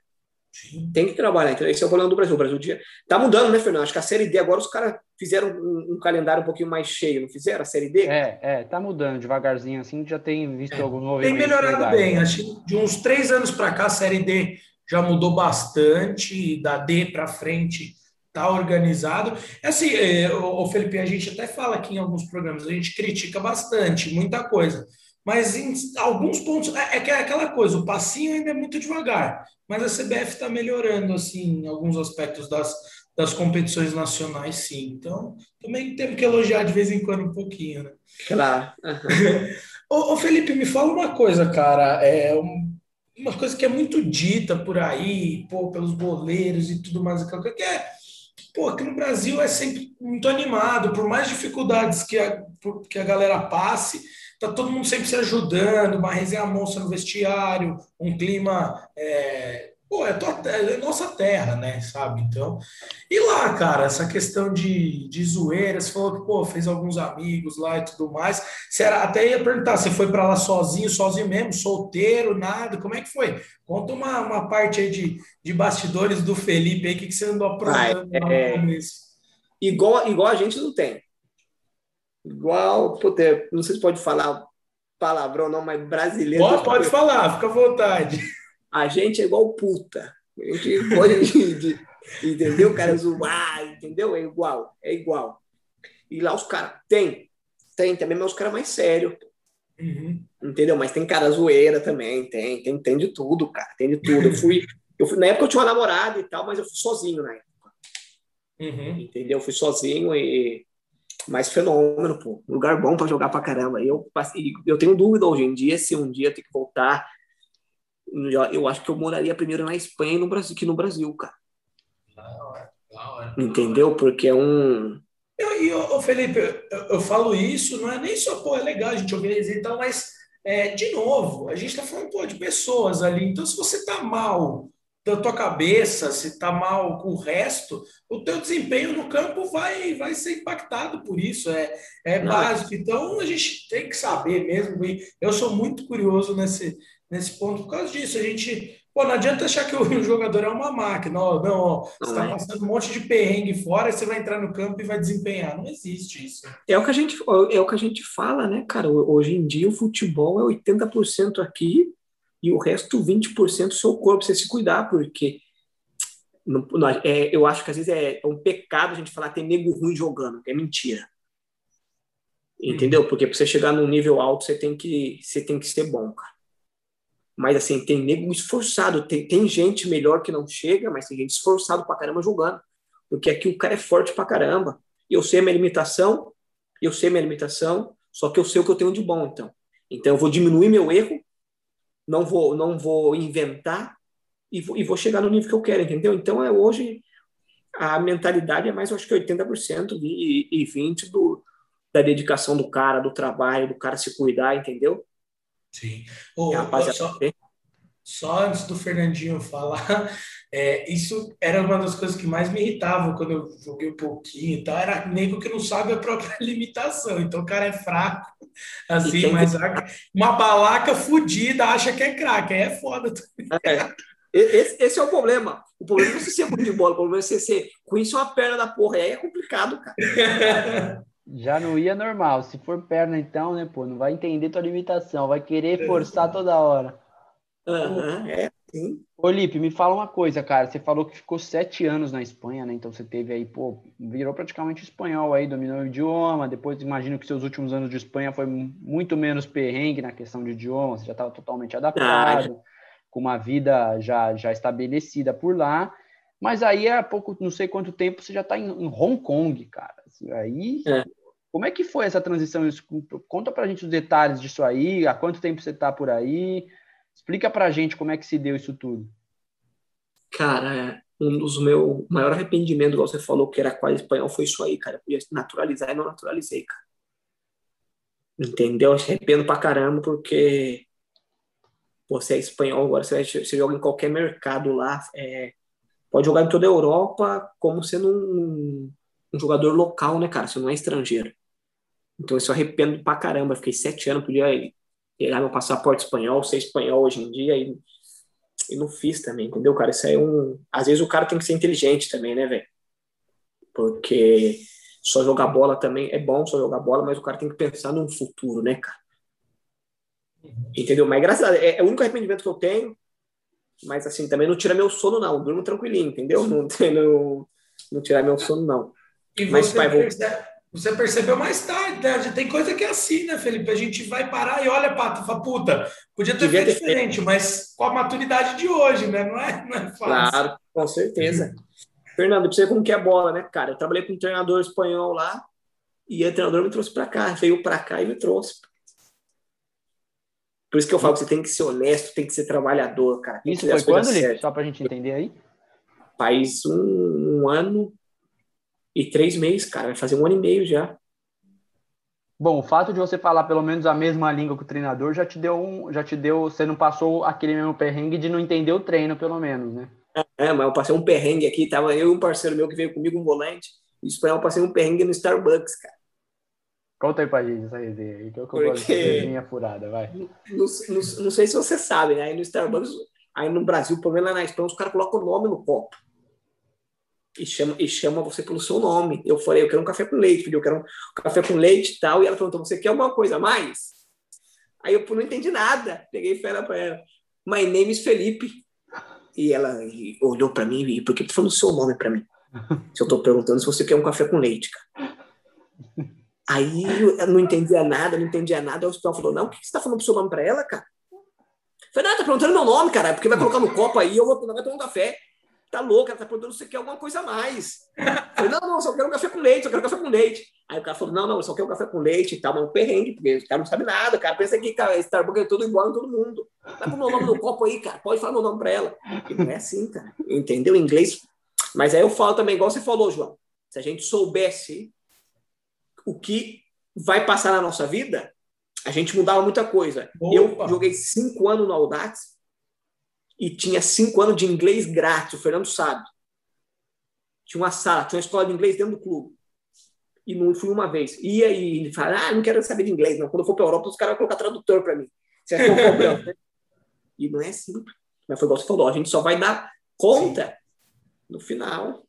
Sim. Tem que trabalhar. Então, esse é o problema do Brasil. O Brasil dia tá mudando, né, Fernando? Acho que a Série D agora os caras fizeram um, um, calendário um pouquinho mais cheio, não fizeram a Série D? É, é, tá mudando devagarzinho assim. Já tem visto é. alguns movimentos. Tem melhorado bem. Né? Acho que de uns três anos para cá, a Série D já mudou bastante. Da D para frente tá organizado. É assim, é, o Felipe, a gente até fala aqui em alguns programas, a gente critica bastante, muita coisa. Mas em alguns pontos, é, é, é aquela coisa, o passinho ainda é muito devagar. Mas a CBF está melhorando, assim, em alguns aspectos das, das competições nacionais, sim. Então, também temos que elogiar de vez em quando um pouquinho, né? Claro. ô, ô, Felipe, me fala uma coisa, cara. É uma coisa que é muito dita por aí, pô, pelos boleiros e tudo mais, que é pô, aqui no Brasil é sempre muito animado, por mais dificuldades que a, que a galera passe, tá todo mundo sempre se ajudando, uma resenha monstra no vestiário, um clima. É, pô, é, tua, é nossa terra, né? Sabe? Então, e lá, cara, essa questão de, de zoeira, você falou que, pô, fez alguns amigos lá e tudo mais. Você era, até ia perguntar, você foi para lá sozinho, sozinho mesmo, solteiro, nada? Como é que foi? Conta uma, uma parte aí de, de bastidores do Felipe aí, o que, que você andou aprontando ah, é, é, igual, igual a gente não tem. Igual, puta, não sei se pode falar palavrão não, mas brasileiro. Pode, pode falar, fica à vontade. A gente é igual puta. A gente pode, de, de, entendeu? O cara zoar, entendeu? É igual, é igual. E lá os caras, tem, tem também, mas os caras mais sérios. Uhum. Entendeu? Mas tem cara zoeira também, tem, tem, tem de tudo, cara, tem de tudo. Eu fui, eu fui, na época eu tinha uma namorada e tal, mas eu fui sozinho na época. Uhum. Entendeu? Eu fui sozinho e. Mas fenômeno, pô. Lugar bom para jogar pra caramba. Eu, eu tenho dúvida hoje em dia se um dia tem que voltar eu acho que eu moraria primeiro na Espanha e no Brasil, que no Brasil, cara. Da hora, da hora. Entendeu? Porque é um. Eu, eu, Felipe, eu, eu, falo isso, não é nem só, pô, é legal a gente ouvir e tal, mas, é, de novo, a gente está falando, pô, de pessoas ali. Então, se você tá mal da tua cabeça, se tá mal com o resto, o teu desempenho no campo vai, vai ser impactado por isso, é, é básico. Então, a gente tem que saber mesmo, e eu sou muito curioso nesse, nesse ponto por causa disso. A gente. Pô, não adianta achar que o jogador é uma máquina. Não, não ó, você está é. passando um monte de perrengue fora e você vai entrar no campo e vai desempenhar. Não existe isso. É o que a gente, é o que a gente fala, né, cara? Hoje em dia o futebol é 80% aqui e o resto 20% seu corpo, você se cuidar, porque não, não, é, eu acho que às vezes é, é, um pecado a gente falar que tem nego ruim jogando, é mentira. Entendeu? Uhum. Porque para você chegar num nível alto, você tem que, você tem que ser bom, cara. Mas assim, tem nego esforçado, tem, tem gente melhor que não chega, mas tem gente esforçado pra caramba jogando. Porque aqui o cara é forte pra caramba. Eu sei a minha limitação, eu sei a minha limitação, só que eu sei o que eu tenho de bom, então. Então eu vou diminuir meu erro, não vou, não vou inventar e vou, e vou chegar no nível que eu quero, entendeu? Então é hoje a mentalidade é mais, eu acho que 80% e, e 20% do, da dedicação do cara, do trabalho, do cara se cuidar, entendeu? Sim. Oh, só, só, antes do Fernandinho falar, é, isso era uma das coisas que mais me irritavam quando eu joguei um pouquinho e tal. Era nego que não sabe a própria limitação. Então o cara é fraco, assim, mas uma balaca fodida acha que é craque. Aí é foda. É. Esse, esse, é o problema. O problema não é você ser bom de bola, o problema é você ser conhecer uma perna da porra. Aí é complicado, cara. Já não ia normal. Se for perna, então, né, pô, não vai entender tua limitação, vai querer forçar toda hora. Uhum, é, sim. Ô, Lipe, me fala uma coisa, cara. Você falou que ficou sete anos na Espanha, né? Então você teve aí, pô, virou praticamente espanhol aí, dominou o idioma. Depois imagino que seus últimos anos de Espanha foi muito menos perrengue na questão de idioma, você já estava totalmente adaptado, ah, com uma vida já, já estabelecida por lá. Mas aí há pouco, não sei quanto tempo, você já está em, em Hong Kong, cara. Aí, é. como é que foi essa transição? Conta pra gente os detalhes disso aí, há quanto tempo você tá por aí? Explica pra gente como é que se deu isso tudo. Cara, é, um dos meus maiores arrependimentos, igual você falou, que era quase espanhol, foi isso aí, cara. Eu podia naturalizar e não naturalizei, cara. Entendeu? Eu arrependo pra caramba, porque você é espanhol agora, você, você joga em qualquer mercado lá, é, pode jogar em toda a Europa como sendo um, um jogador local, né, cara? Você não é estrangeiro. Então isso eu arrependo pra caramba. Fiquei sete anos, podia pegar meu passaporte espanhol, ser espanhol hoje em dia e, e não fiz também, entendeu, cara? Isso é um. Às vezes o cara tem que ser inteligente também, né, velho? Porque só jogar bola também é bom, só jogar bola, mas o cara tem que pensar no futuro, né, cara? Entendeu? Mas a Deus, é, é o único arrependimento que eu tenho, mas assim, também não tira meu sono, não. Durmo tranquilinho, entendeu? Não, não, não tirar meu sono, não. E Mas, você, pai, percebe, você percebeu mais tarde, né? Tem coisa que é assim, né, Felipe? A gente vai parar e olha, Pato, fala, puta, podia ter feito diferente, mas com a maturidade de hoje, né? Não é, não é fácil. Claro, com certeza. Fernando, pra você ver como que é bola, né, cara? Eu trabalhei com um treinador espanhol lá e o treinador me trouxe para cá, veio para cá e me trouxe. Por isso que eu falo que você tem que ser honesto, tem que ser trabalhador, cara. Isso foi quando, Lipe? Só pra gente entender aí? Faz um, um ano e três meses, cara. Vai fazer um ano e meio já. Bom, o fato de você falar pelo menos a mesma língua que o treinador já te deu um, já te deu, você não passou aquele mesmo perrengue de não entender o treino, pelo menos, né? É, mas eu passei um perrengue aqui, tava eu e um parceiro meu que veio comigo, um volante, e espanhol, passei um perrengue no Starbucks, cara. Conta aí pra gente essa resenha aí, que eu Porque... gosto de furada, vai. Não, não, não, sei se você sabe, né? Aí no Starbucks, aí no Brasil, pelo menos lá na Espanha, os caras colocam o nome no copo e chama, e chama você pelo seu nome. Eu falei, eu quero um café com leite, eu quero um café com leite e tal. E ela perguntou, você quer alguma coisa a mais? Aí eu não entendi nada. Peguei fera para ela. My name is Felipe. E ela olhou para mim e por que tu falou o seu nome para mim? Se eu tô perguntando se você quer um café com leite, cara. Aí eu não entendia nada, não entendia nada. O hospital falou, não, o que você tá falando pro seu nome para ela, cara? Eu falei, não, tá perguntando meu nome, cara, porque vai colocar no copo aí, eu vou, vai tomar um café tá louca, ela tá perguntando se você quer alguma coisa a mais. Eu falei, não, não, só quero um café com leite, só quero um café com leite. Aí o cara falou, não, não, só quero um café com leite e tal, mas é um perrengue, porque o cara não sabe nada, o cara pensa que cara, Starbucks é tudo igual em todo mundo. Tá com o meu nome no copo aí, cara, pode falar meu nome para ela. E não é assim, cara, entendeu? Inglês. Mas aí eu falo também, igual você falou, João, se a gente soubesse o que vai passar na nossa vida, a gente mudava muita coisa. Opa. Eu joguei cinco anos no Audax, e tinha cinco anos de inglês grátis, o Fernando sabe. Tinha uma sala, tinha uma escola de inglês dentro do clube. E não fui uma vez. E aí ele fala: Ah, não quero saber de inglês, não. Quando eu for para a Europa, os caras vão colocar tradutor para mim. Você acha que é um problema? Né? e não é assim. Mas foi igual você falou: a gente só vai dar conta Sim. no final.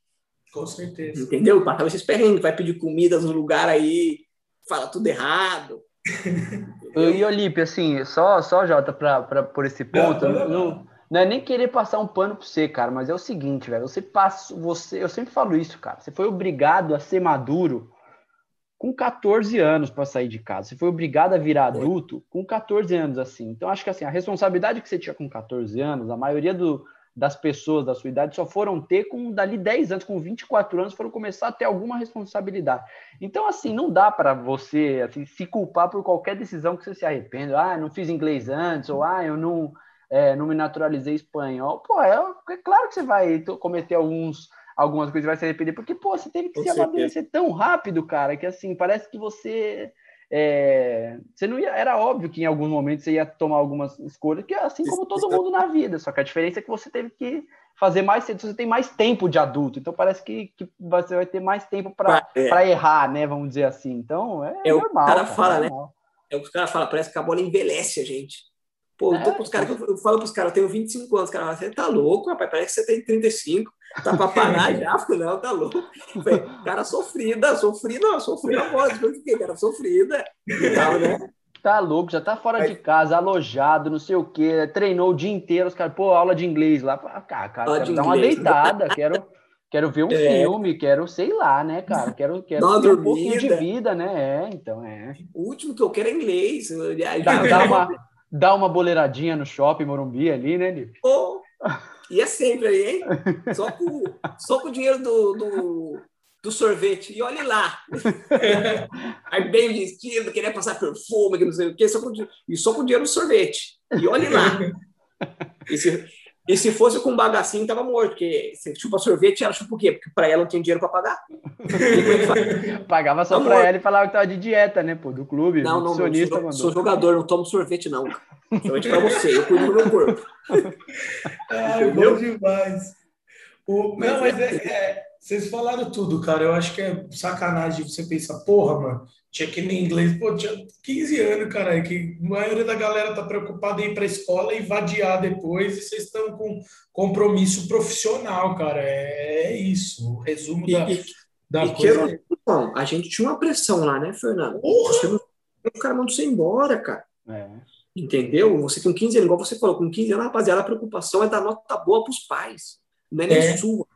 Com certeza. Entendeu? Passava esses perrengues, vai pedir comidas no lugar aí, fala tudo errado. e Olipe, assim, só, só Jota, pra, pra, por esse ponto, não, não, não não é nem querer passar um pano pra você, cara, mas é o seguinte, velho. Você passa. Você, eu sempre falo isso, cara. Você foi obrigado a ser maduro com 14 anos para sair de casa. Você foi obrigado a virar adulto com 14 anos, assim. Então, acho que assim, a responsabilidade que você tinha com 14 anos, a maioria do, das pessoas da sua idade só foram ter com dali 10 anos, com 24 anos, foram começar a ter alguma responsabilidade. Então, assim, não dá para você assim, se culpar por qualquer decisão que você se arrependa. Ah, não fiz inglês antes, ou ah, eu não é, não me naturalizei espanhol. Pô, é, é, claro que você vai cometer alguns, algumas coisas, vai se arrepender, porque, pô, você teve que Com se certeza. amadurecer tão rápido, cara, que assim, parece que você. É, você não ia, era óbvio que em alguns momentos você ia tomar algumas escolhas, que assim como todo mundo na vida, só que a diferença é que você teve que fazer mais cedo, você tem mais tempo de adulto, então parece que, que você vai ter mais tempo para é. errar, né? Vamos dizer assim. Então é, é normal. O cara, cara fala, é né? É o que o cara fala, parece que a bola envelhece a gente. Pô, eu, tô pros caras, eu falo pros caras, eu tenho 25 anos, cara, você tá louco, rapaz, parece que você tem 35, tá pra parar já, não, tá louco. Falei, cara, sofrida, sofrida, sofrida a voz, eu fiquei, cara, sofrida, tal, né? Tá louco, já tá fora de casa, alojado, não sei o quê, treinou o dia inteiro, os caras, pô, aula de inglês lá, cara, cara quero dar uma deitada, quero, quero ver um é. filme, quero, sei lá, né, cara, quero, quero ter um pouquinho de vida, né, é, então, é. O último que eu quero é inglês. Dá, dá uma dar uma boleiradinha no shopping Morumbi ali, né, Lipe? Oh, e é sempre aí, hein? Só com, só com o dinheiro do, do, do sorvete. E olhe lá. aí bem vestido, queria passar perfume, que não sei o quê, só com, e só com o dinheiro do sorvete. E olhe lá. E se, e se fosse com um bagacinho, tava morto, porque se chupa sorvete, ela chupa o quê? Porque para ela não tinha dinheiro para pagar. Pagava só tá para ela e falava que tava de dieta, né, pô, do clube. Não, não, não sou, sou, jogador, não tomo sorvete, não. Sorvete para você, eu cuido do meu corpo. Ai, bom demais. O, não, mas é, é, vocês falaram tudo, cara. Eu acho que é sacanagem você pensar, porra, mano, tinha que nem inglês, pô, tinha 15 anos, cara, que a maioria da galera tá preocupada em ir pra escola e vadiar depois, e vocês estão com compromisso profissional, cara. É, é isso, o resumo e, da, e, da e coisa. Que, bom, a gente tinha uma pressão lá, né, Fernando? Porra! O cara mandou você embora, cara. É. Entendeu? Você com 15 anos, igual você falou, com 15 anos, rapaziada, a preocupação é dar nota boa pros pais. Não é nem é. sua.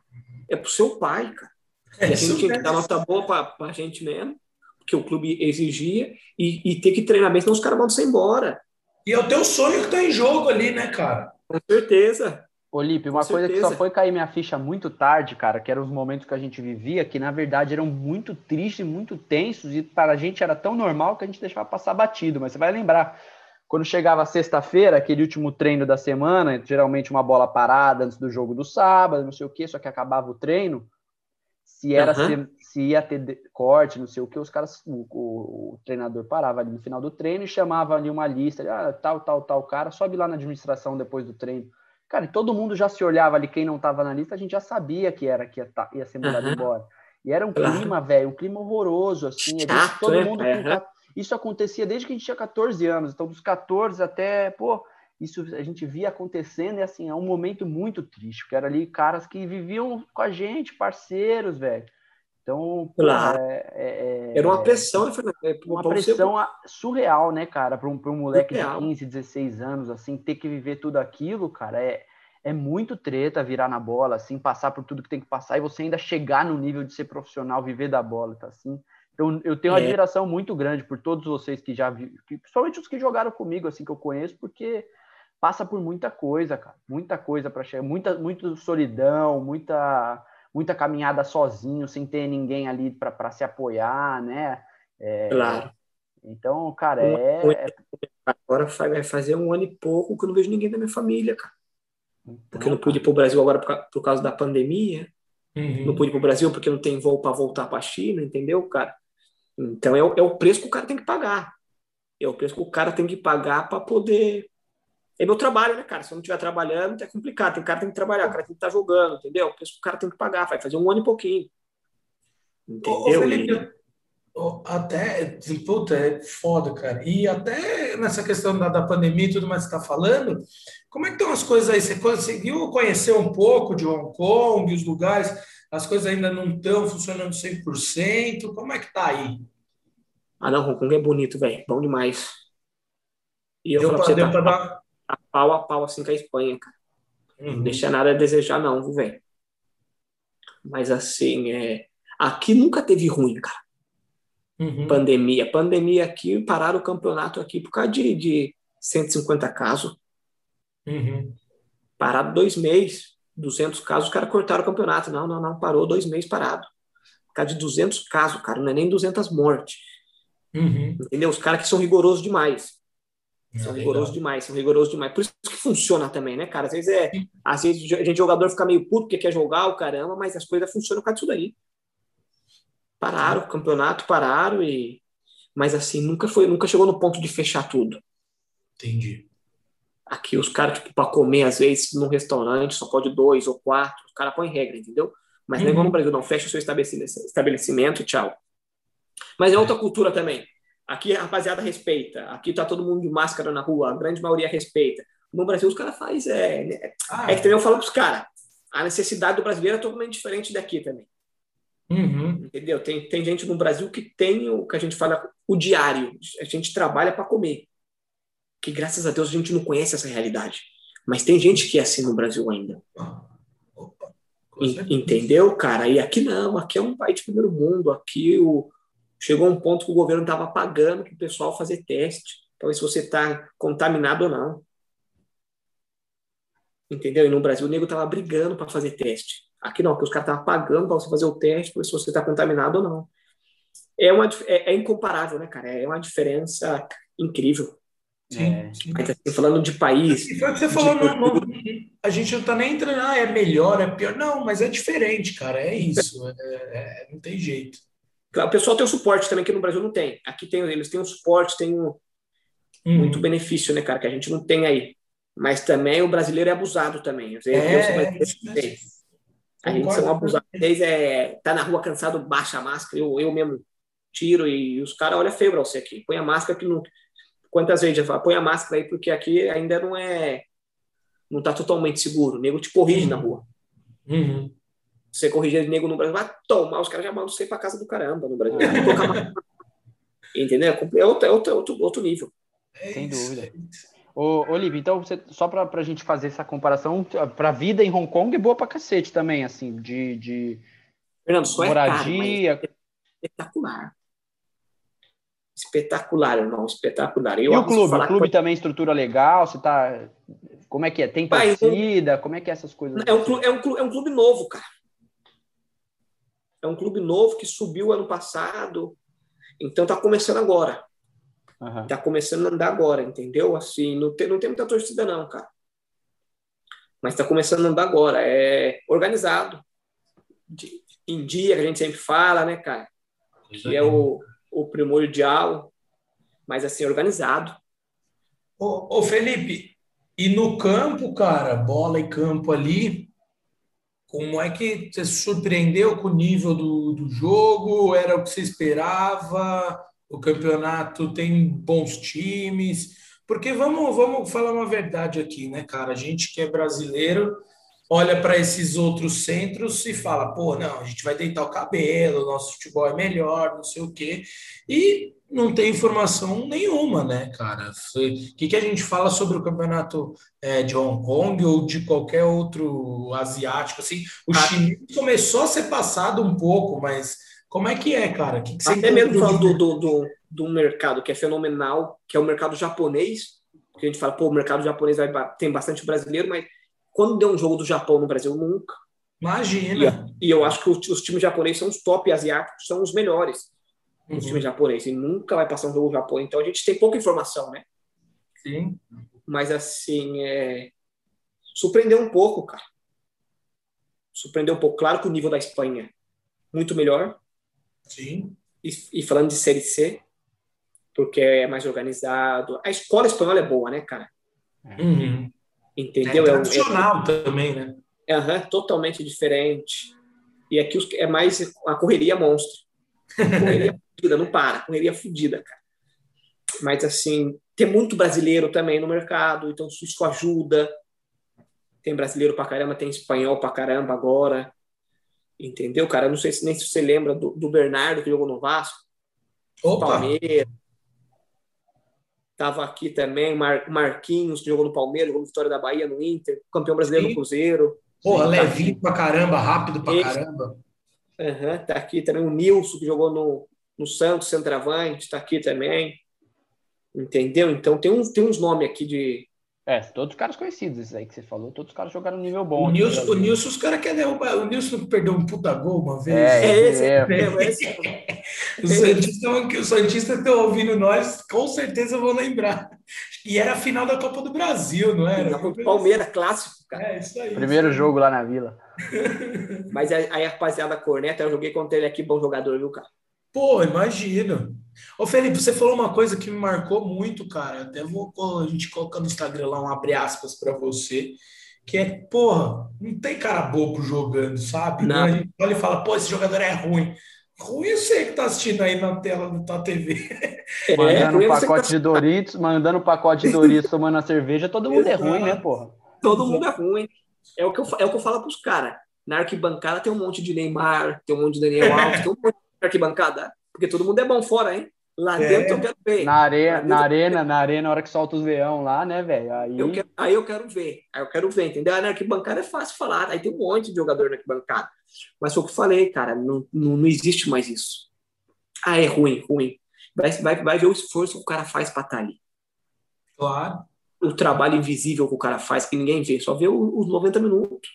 É pro seu pai, cara. É, a gente tinha que dar nota boa pra, pra gente mesmo que o clube exigia e, e ter que treinar bem, senão os caras vão ser embora. E é o teu sonho que está em jogo ali, né, cara? Com certeza. Olipe, uma coisa que só foi cair minha ficha muito tarde, cara, que eram os momentos que a gente vivia, que na verdade eram muito tristes, muito tensos, e para a gente era tão normal que a gente deixava passar batido. Mas você vai lembrar, quando chegava sexta-feira, aquele último treino da semana, geralmente uma bola parada antes do jogo do sábado, não sei o quê, só que acabava o treino, se era uhum. se, se, ia ter corte, não sei o que, os caras, o, o, o, treinador parava ali no final do treino e chamava ali uma lista, ah, tal, tal, tal cara, sobe lá na administração depois do treino. Cara, e todo mundo já se olhava ali, quem não estava na lista, a gente já sabia que era que ia, tá, ia ser mandado uhum. embora. E era um clima, velho, um clima horroroso, assim. Chato, todo né? mundo. Isso acontecia desde que a gente tinha 14 anos. Então, dos 14 até, pô, isso a gente via acontecendo e assim, é um momento muito triste, porque era ali caras que viviam com a gente, parceiros, velho. Então, claro. é, é, era uma pressão, né? É, uma pressão você... surreal, né, cara, para um, um moleque surreal. de 15, 16 anos, assim, ter que viver tudo aquilo, cara, é, é muito treta virar na bola, assim, passar por tudo que tem que passar e você ainda chegar no nível de ser profissional, viver da bola, tá assim. Então, eu tenho uma é. admiração muito grande por todos vocês que já vi, principalmente os que jogaram comigo, assim, que eu conheço, porque passa por muita coisa, cara. Muita coisa para chegar, muita, muita solidão, muita, muita caminhada sozinho, sem ter ninguém ali para se apoiar, né? É, claro. Então, cara, é. Agora vai fazer um ano e pouco que eu não vejo ninguém da minha família, cara. Então, porque eu não pude ir para o Brasil agora por, por causa da pandemia. Uhum. Não pude ir para o Brasil porque não tem voo para voltar para a China, entendeu, cara? Então é o, é o preço que o cara tem que pagar. É o preço que o cara tem que pagar para poder é meu trabalho, né, cara? Se eu não estiver trabalhando, é complicado. Tem cara que tem que trabalhar, o cara tem que estar tá jogando, entendeu? O cara tem que pagar, vai fazer um ano e pouquinho. Entendeu? Ô, Felipe, até, puta, é foda, cara. E até nessa questão da, da pandemia e tudo mais que você está falando, como é que estão as coisas aí? Você conseguiu conhecer um pouco de Hong Kong, os lugares? As coisas ainda não estão funcionando 100%? Como é que tá aí? Ah, não, Hong Kong é bonito, velho. Bom demais. E eu deu deu tá, dar pau a pau assim com a Espanha, cara. Uhum. Não deixa nada a desejar, não, viu, velho? Mas assim, é... aqui nunca teve ruim, cara. Uhum. Pandemia. Pandemia aqui, pararam o campeonato aqui por causa de, de 150 casos. Uhum. Parado dois meses, 200 casos, os caras cortaram o campeonato. Não, não, não, parou dois meses parado. Por causa de 200 casos, cara, não é nem 200 mortes. Uhum. Entendeu? Os caras que são rigorosos demais. São é rigorosos demais, são rigorosos demais. Por isso que funciona também, né, cara? Às vezes é. Às vezes a gente, jogador, fica meio puto porque quer jogar o caramba, mas as coisas funcionam por causa disso daí. Pararam, o campeonato pararam e. Mas assim, nunca foi, nunca chegou no ponto de fechar tudo. Entendi. Aqui os caras, tipo, para comer, às vezes, num restaurante, só pode dois ou quatro, os caras põem regra, entendeu? Mas uhum. não é igual no uhum. Brasil, não. Fecha o seu estabelecimento e tchau. Mas é outra cultura também. Aqui a rapaziada respeita. Aqui tá todo mundo de máscara na rua, a grande maioria respeita. No Brasil os caras faz é, né? ah, é que também eu falo pros caras, a necessidade do brasileiro é totalmente diferente daqui também. Uhum. Entendeu? Tem, tem gente no Brasil que tem o que a gente fala o diário. A gente trabalha para comer. Que graças a Deus a gente não conhece essa realidade. Mas tem gente que é assim no Brasil ainda. Entendeu, cara? E aqui não, aqui é um país de primeiro mundo. Aqui o, chegou um ponto que o governo estava pagando para o pessoal fazer teste, para ver se você está contaminado ou não. Entendeu? E no Brasil o nego estava brigando para fazer teste. Aqui não, porque os caras estavam pagando para você fazer o teste, para ver se você está contaminado ou não. É, uma, é, é, incomparável, né, cara? É uma diferença incrível. Sim, sim. Mas, assim, falando de país. Foi o que você falou, de... não, não, a gente não está nem entrando, ah, é melhor, é pior. Não, mas é diferente, cara, é isso. É, é, não tem jeito. O pessoal tem o suporte também que no Brasil não tem. Aqui tem, eles têm o suporte, tem um, hum. muito benefício, né, cara, que a gente não tem aí. Mas também o brasileiro é abusado também. Às vezes, é, é, a gente são abusados. Às vezes é, tá na rua cansado, baixa a máscara, eu, eu mesmo tiro e os caras olham feio pra você aqui. Põe a máscara que não. Quantas vezes eu falo, põe a máscara aí, porque aqui ainda não é. Não tá totalmente seguro. O nego te corrige uhum. na rua. Uhum você corrigir nego no Brasil, vai tomar, os caras já mandam você para casa do caramba no Brasil. Entendeu? É outro, é outro, outro, outro nível. É Sem dúvida. Ô, Olivia, então você, só para a gente fazer essa comparação, para a vida em Hong Kong é boa para cacete também, assim, de, de Fernando, só moradia. É caro, é espetacular. Espetacular, irmão, espetacular. Eu e o clube? O clube também estrutura legal, você tá... Como é que é? Tem torcida? Como é que é essas coisas? É um, clube, é, um clube, é um clube novo, cara. É um clube novo que subiu ano passado, então está começando agora. Uhum. começando a andar agora, entendeu? Assim, não tem, não tem muita torcida não, cara. Mas está começando a andar agora. É organizado. De, em dia, que a gente sempre fala, né, cara? Que é o, o primordial, mas assim, organizado. Ô, ô, Felipe, e no campo, cara, bola e campo ali, como é que você se surpreendeu com o nível do, do jogo? Era o que você esperava? O campeonato tem bons times? Porque vamos, vamos falar uma verdade aqui, né, cara? A gente que é brasileiro olha para esses outros centros e fala, pô, não, a gente vai deitar o cabelo, nosso futebol é melhor, não sei o quê. E não tem informação nenhuma, né, cara? O que, que a gente fala sobre o campeonato é, de Hong Kong ou de qualquer outro asiático? Assim, o ah. chinês começou a ser passado um pouco, mas como é que é, cara? Que que você Até mesmo falando do, do, do, do, mercado que é fenomenal, que é o mercado japonês, que a gente fala, pô, o mercado japonês vai, tem bastante brasileiro, mas quando deu um jogo do Japão no Brasil, nunca. Imagina. E, e eu acho que os, os times japoneses são os top asiáticos, são os melhores uhum. no time japonês. E nunca vai passar um jogo Japão. Então a gente tem pouca informação, né? Sim. Mas assim, é... surpreendeu um pouco, cara. Surpreendeu um pouco. Claro que o nível da Espanha muito melhor. Sim. E, e falando de Série C, porque é mais organizado. A escola espanhola é boa, né, cara? Uhum. Entendeu? É tradicional é, é, também, né? É, uhum, totalmente diferente. E aqui é mais a correria monstro. Correria fudida, não para, correria fudida, cara. Mas, assim, tem muito brasileiro também no mercado, então isso ajuda. Tem brasileiro pra caramba, tem espanhol pra caramba agora. Entendeu, cara? Não sei se nem se você lembra do, do Bernardo que jogou no Vasco. Opa. Palmeiras. Tava aqui também, Mar, Marquinhos, que jogou no Palmeiras, jogou no Vitória da Bahia, no Inter, campeão brasileiro Sim. no Cruzeiro. Porra, Sim, levinho tá pra caramba, rápido pra caramba. Uhum, tá aqui também o Nilson, que jogou no, no Santos, centroavante, tá aqui também. Entendeu? Então tem, um, tem uns nomes aqui de, é, todos os caras conhecidos, esses aí que você falou, todos os caras jogaram um nível bom. O Nilson, o Nilson os caras querem derrubar. O Nilson perdeu um puta gol uma vez. É, é esse, é, é esse. os Santistas Santista estão ouvindo nós, com certeza vão lembrar. E era a final da Copa do Brasil, não era? Palmeiras, clássico, cara. É, isso aí. Primeiro isso aí. jogo lá na Vila. Mas aí, rapaziada, corneta, eu joguei contra ele aqui, bom jogador, viu, cara? Pô, imagino. Ô, Felipe, você falou uma coisa que me marcou muito, cara. Até vou a gente colocar no Instagram lá um abre aspas para você, que é, porra, não tem cara bobo jogando, sabe? Não. A gente olha e fala, pô, esse jogador é ruim. Ruim eu sei que tá assistindo aí na tela da tua TV. É, mandando um pacote tá... de Doritos, mandando um pacote de Doritos, tomando a cerveja, todo mundo Exato. é ruim, né, porra? Todo mundo é ruim. É o que eu, é o que eu falo pros caras. Na arquibancada tem um monte de Neymar, tem um monte de Daniel Alves, tem um monte de arquibancada. Porque todo mundo é bom fora, hein? Lá é. dentro eu quero ver. Na, areia, na arena, na arena, na hora que solta os leão lá, né, velho? Aí... Eu quero, aí eu quero ver. Aí eu quero ver, entendeu? Aí na arquibancada é fácil falar. Aí tem um monte de jogador na arquibancada. Mas foi o que eu falei, cara. Não, não, não existe mais isso. Ah, é ruim, ruim. Vai, vai, vai ver o esforço que o cara faz para estar tá ali. Claro. O trabalho invisível que o cara faz, que ninguém vê. Só vê os 90 minutos.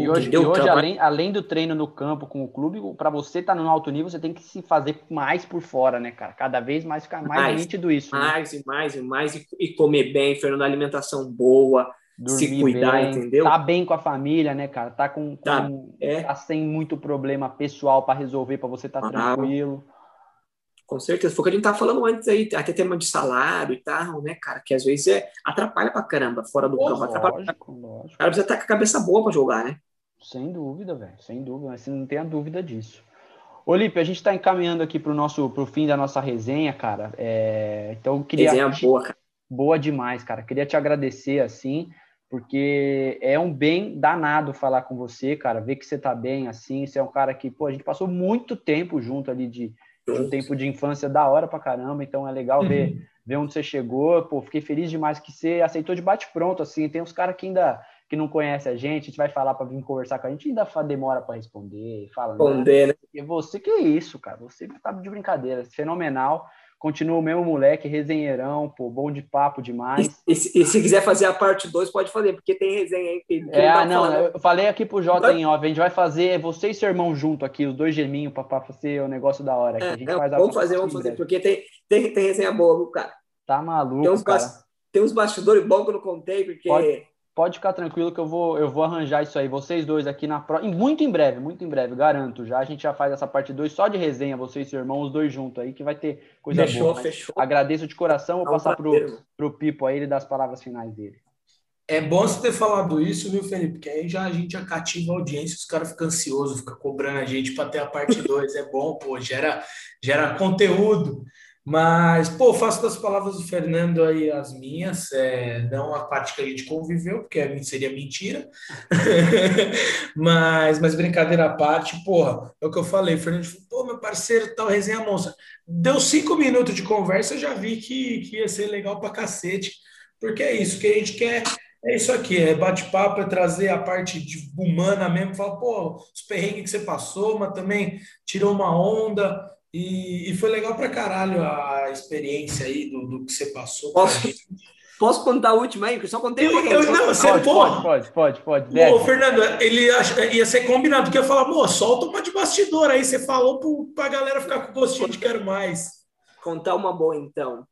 E hoje, e hoje além, além do treino no campo com o clube, para você estar tá no alto nível, você tem que se fazer mais por fora, né, cara? Cada vez mais ficar mais, mais nítido isso. Né? Mais né? e mais e mais, e, e comer bem, Fernando, alimentação boa, Dormir se cuidar, bem, entendeu? Tá bem com a família, né, cara? Tá com, com tá, é. tá sem muito problema pessoal para resolver, para você estar tá ah, tranquilo. Com certeza. Foi o que a gente tava falando antes aí, até tema de salário e tal, né, cara? Que às vezes é, atrapalha pra caramba fora do Pô, campo. Atrapalha. Lógico, lógico. O cara precisa estar com a cabeça boa pra jogar, né? Sem dúvida, velho. Sem dúvida. Você não tem a dúvida disso. Olímpio, a gente está encaminhando aqui para o nosso pro fim da nossa resenha, cara. É... Então eu queria. Resenha boa, cara. Boa demais, cara. Queria te agradecer assim, porque é um bem danado falar com você, cara. Ver que você tá bem assim. Você é um cara que, pô, a gente passou muito tempo junto ali de um tempo de infância da hora pra caramba, então é legal uhum. ver, ver onde você chegou. Pô, fiquei feliz demais que você aceitou de bate-pronto, assim. Tem uns caras que ainda que não conhece a gente, a gente vai falar para vir conversar com a gente, ainda demora para responder, fala. Responder, né? E você que é isso, cara. Você tá de brincadeira, fenomenal. Continua o mesmo moleque, resenheirão, pô, bom de papo demais. E, e, e se quiser fazer a parte 2, pode fazer, porque tem resenha aí que, que é, não, não eu falei aqui pro Jota em off, a gente vai fazer você e seu irmão junto aqui, os dois geminhos, para fazer o negócio da hora. É, a gente é, faz vamos fazer, vamos fazer, porque tem, tem, tem resenha boa, viu, cara? Tá maluco, tem uns, cara. Tem uns bastidores bons que eu não contei, porque... Pode, pode ficar tranquilo que eu vou, eu vou arranjar isso aí. Vocês dois aqui na próxima. Muito em breve, muito em breve, garanto. Já a gente já faz essa parte 2 só de resenha, vocês e seu irmão, os dois juntos aí, que vai ter coisa Fechou, boa. Fechou. Agradeço de coração, vou É um passar pro, pro Pipo aí, ele dar as palavras finais dele. É bom você ter falado isso, viu, Felipe? Porque aí já a gente já cativa a audiência, os caras ficam ansiosos, ficam cobrando a gente para ter a parte 2. É bom, pô, gera, gera conteúdo. Mas, pô, faço das palavras do Fernando aí as minhas, é, não a parte que a gente conviveu, porque seria mentira. mas, mas brincadeira à parte, porra, é o que eu falei. O Fernando falou, pô, meu parceiro, tal resenha monstra. Deu cinco minutos de conversa, já vi que, que ia ser legal pra cacete. Porque é isso que a gente quer. É isso aqui, é bate-papo, é trazer a parte de- humana mesmo, falar, pô, os perrengues que você passou, mas também tirou uma onda e, e foi legal pra caralho a experiência aí do, do que você passou. pra Posso-. Posso contar a última aí? Que eu só contei Eu- uma. eu- não, você- Pode, pode, pode, pode, pode. Ô. Fernando, ele ia ser combinado, que ia falar, pô, solta uma de bastidor aí, você falou pro, pra galera ficar com gostinho de quero mais. Contar uma boa, então.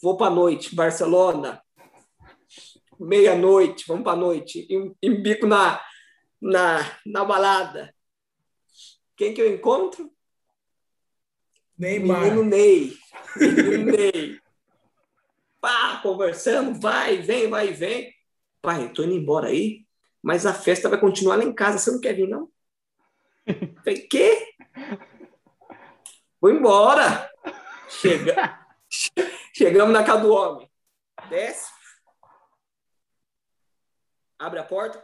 Vou para noite, Barcelona. Meia-noite, vamos para noite. Em, em bico na, na, na balada. Quem que eu encontro? Neymar. Menino Ney. Menino Ney. Pá, conversando, vai, vem, vai, vem. Pai, tô indo embora aí, mas a festa vai continuar lá em casa. Você não quer vir, não? Falei, quê? Vou embora. Chega... Chegamos na casa do homem. Desce. Abre a porta.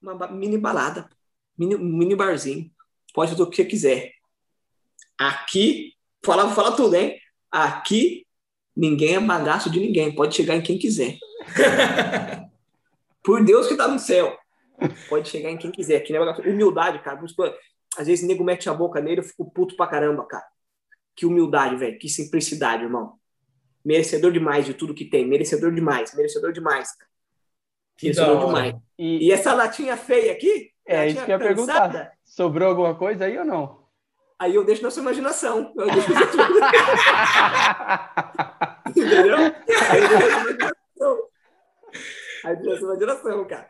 Uma mini balada. Mini, mini barzinho. Pode fazer o que você quiser. Aqui, fala, fala tudo, hein? Aqui, ninguém é bagaço de ninguém. Pode chegar em quem quiser. Por Deus que tá no céu. Pode chegar em quem quiser. Aqui não é bagaço. Humildade, cara. Às vezes o nego mete a boca nele, eu fico puto pra caramba, cara. Que humildade, velho. Que simplicidade, irmão. Merecedor demais de tudo que tem. Merecedor demais. Merecedor demais. cara. Merecedor demais. E, E essa latinha feia aqui? É, isso que eu ia perguntar. sobrou alguma coisa aí ou não? Aí eu deixo na sua imaginação. Eu deixo sua Entendeu? Aí eu deixo na sua imaginação. Aí eu deixo na sua imaginação, cara.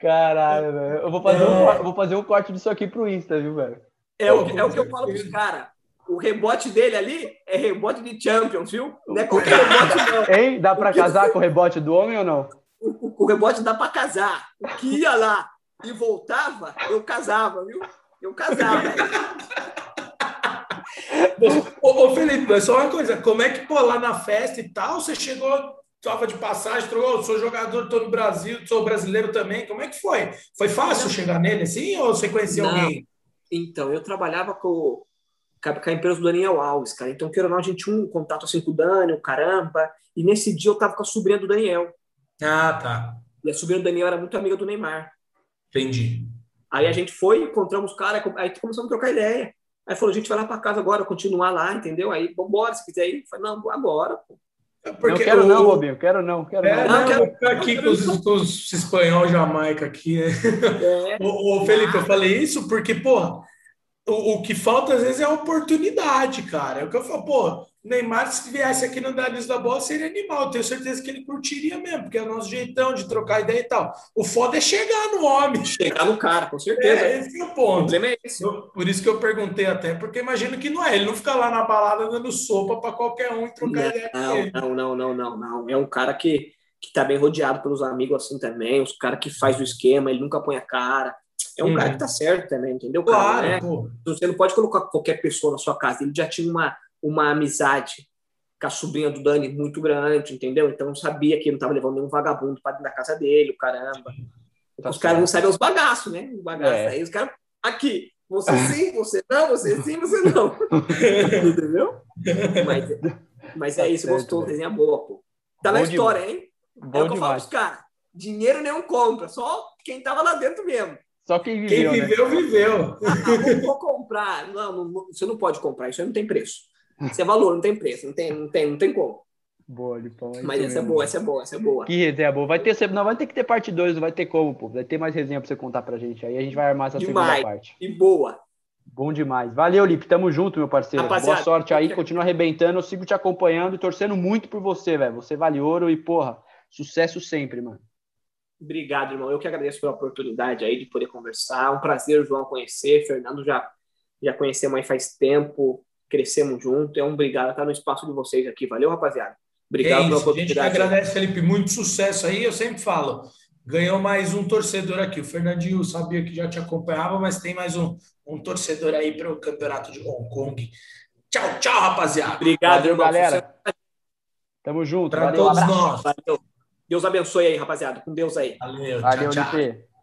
Caralho, velho. Eu vou fazer, um, É. eu vou fazer um corte disso aqui pro Insta, viu, velho? É o, que- é o que eu falo pros caras. O rebote dele ali é rebote de Champions, viu? Não é qualquer rebote, não. Hein? Dá pra casar com o rebote do homem ou não? O, o- o rebote dá pra casar. O que ia lá e voltava, eu casava, viu? Eu casava. Ô, ô, Felipe, mas só uma coisa, como é que, pô, lá na festa e tal, você chegou, tava de passagem, trocou, sou jogador, tô no Brasil, sou brasileiro também, como é que foi? Foi fácil chegar nele assim, ou você conhecia Não. alguém? Então, eu trabalhava com, com a empresa do Daniel Alves, cara. Então, queira ou não, a gente tinha um contato assim com o Dani, o caramba. E nesse dia eu tava com a sobrinha do Daniel. Ah, tá, E a sobrinha do Daniel era muito amiga do Neymar. entendi. Aí a gente foi, encontramos o cara, aí começamos a trocar ideia. Aí falou, a gente vai lá para casa agora, continuar lá, entendeu? Aí, vambora, se quiser ir. Eu falei, não, agora, pô. É não Porque quero o- não, Robinho. Quero não, quero É, não. não, Não, quero- vou ficar aqui com os, com os espanhol Jamaica aqui, né? É, Ô, ô, Felipe, eu falei isso porque, pô, o, o que falta às vezes é a oportunidade, cara. É o que eu falo, pô, Neymar, se viesse aqui no Danis da Bola, seria animal. Tenho certeza que ele curtiria mesmo, porque é o nosso jeitão de trocar ideia e tal. O foda é chegar no homem. chegar no cara, com certeza. É, esse é o O ponto. problema é esse. Eu- por isso que eu perguntei até, porque imagino que não é. Ele não fica lá na balada dando sopa para qualquer um e trocar ideia com ele. Não, não, não, não, não, não. É um cara que, que tá bem rodeado pelos amigos assim também, os caras que faz o esquema, ele nunca põe a cara. É um Uhum. cara que tá certo também, entendeu? cara? Claro, Não é- pô. Você não pode colocar qualquer pessoa na sua casa. Ele já tinha uma, uma amizade com a sobrinha do Dani muito grande, entendeu? Então eu sabia que ele não estava levando nenhum vagabundo para dentro da casa dele, o caramba. Tá os caras não sabem os bagaços, né? Os bagaços. É. Aí os caras, aqui, você sim, você não, você sim, você não. entendeu? Mas, mas Tá é isso, certo, gostou, velho. desenha boa, pô. Tá na Bom história, hein? É Bom o que eu falo demais. pros caras. Dinheiro nenhum compra, só quem tava lá dentro mesmo. Só quem Quem viveu, né? viveu, viveu. Ah, vou, vou comprar. Não, não, você não pode comprar, isso aí não tem preço. Isso é valor, não tem preço, não tem, não tem, não tem como. Boa, Lipão. é Mas essa é boa, essa é boa, essa é boa. Que resenha boa. Vai ter, não, vai ter que ter parte 2, não vai ter como, pô. Vai ter mais resenha pra você contar pra gente. Aí a gente vai armar essa Demais. segunda parte. E boa. Bom demais. Valeu, Lipe. Tamo junto, meu parceiro. Rapaziada, Boa sorte aí. Continua arrebentando. Eu sigo te acompanhando e torcendo muito por você, velho. Você vale ouro e, porra, Sucesso sempre, mano. Obrigado, irmão. Eu que agradeço pela oportunidade aí de poder conversar. É um prazer, João, conhecer. Fernando já, já conhecemos aí faz tempo, crescemos junto. É um obrigado estar no espaço de vocês aqui. Valeu, rapaziada. Obrigado é pela oportunidade. A gente agradece, Felipe. Muito sucesso aí. Eu sempre falo, ganhou mais um torcedor aqui. O Fernandinho sabia que já te acompanhava, mas tem mais um, um torcedor aí para o campeonato de Hong Kong. Tchau, tchau, rapaziada. Obrigado, Valeu, galera. Tamo junto. Para todos nós. Valeu. Deus abençoe aí, rapaziada. Com Deus aí. Valeu, Valeu tchau, tchau.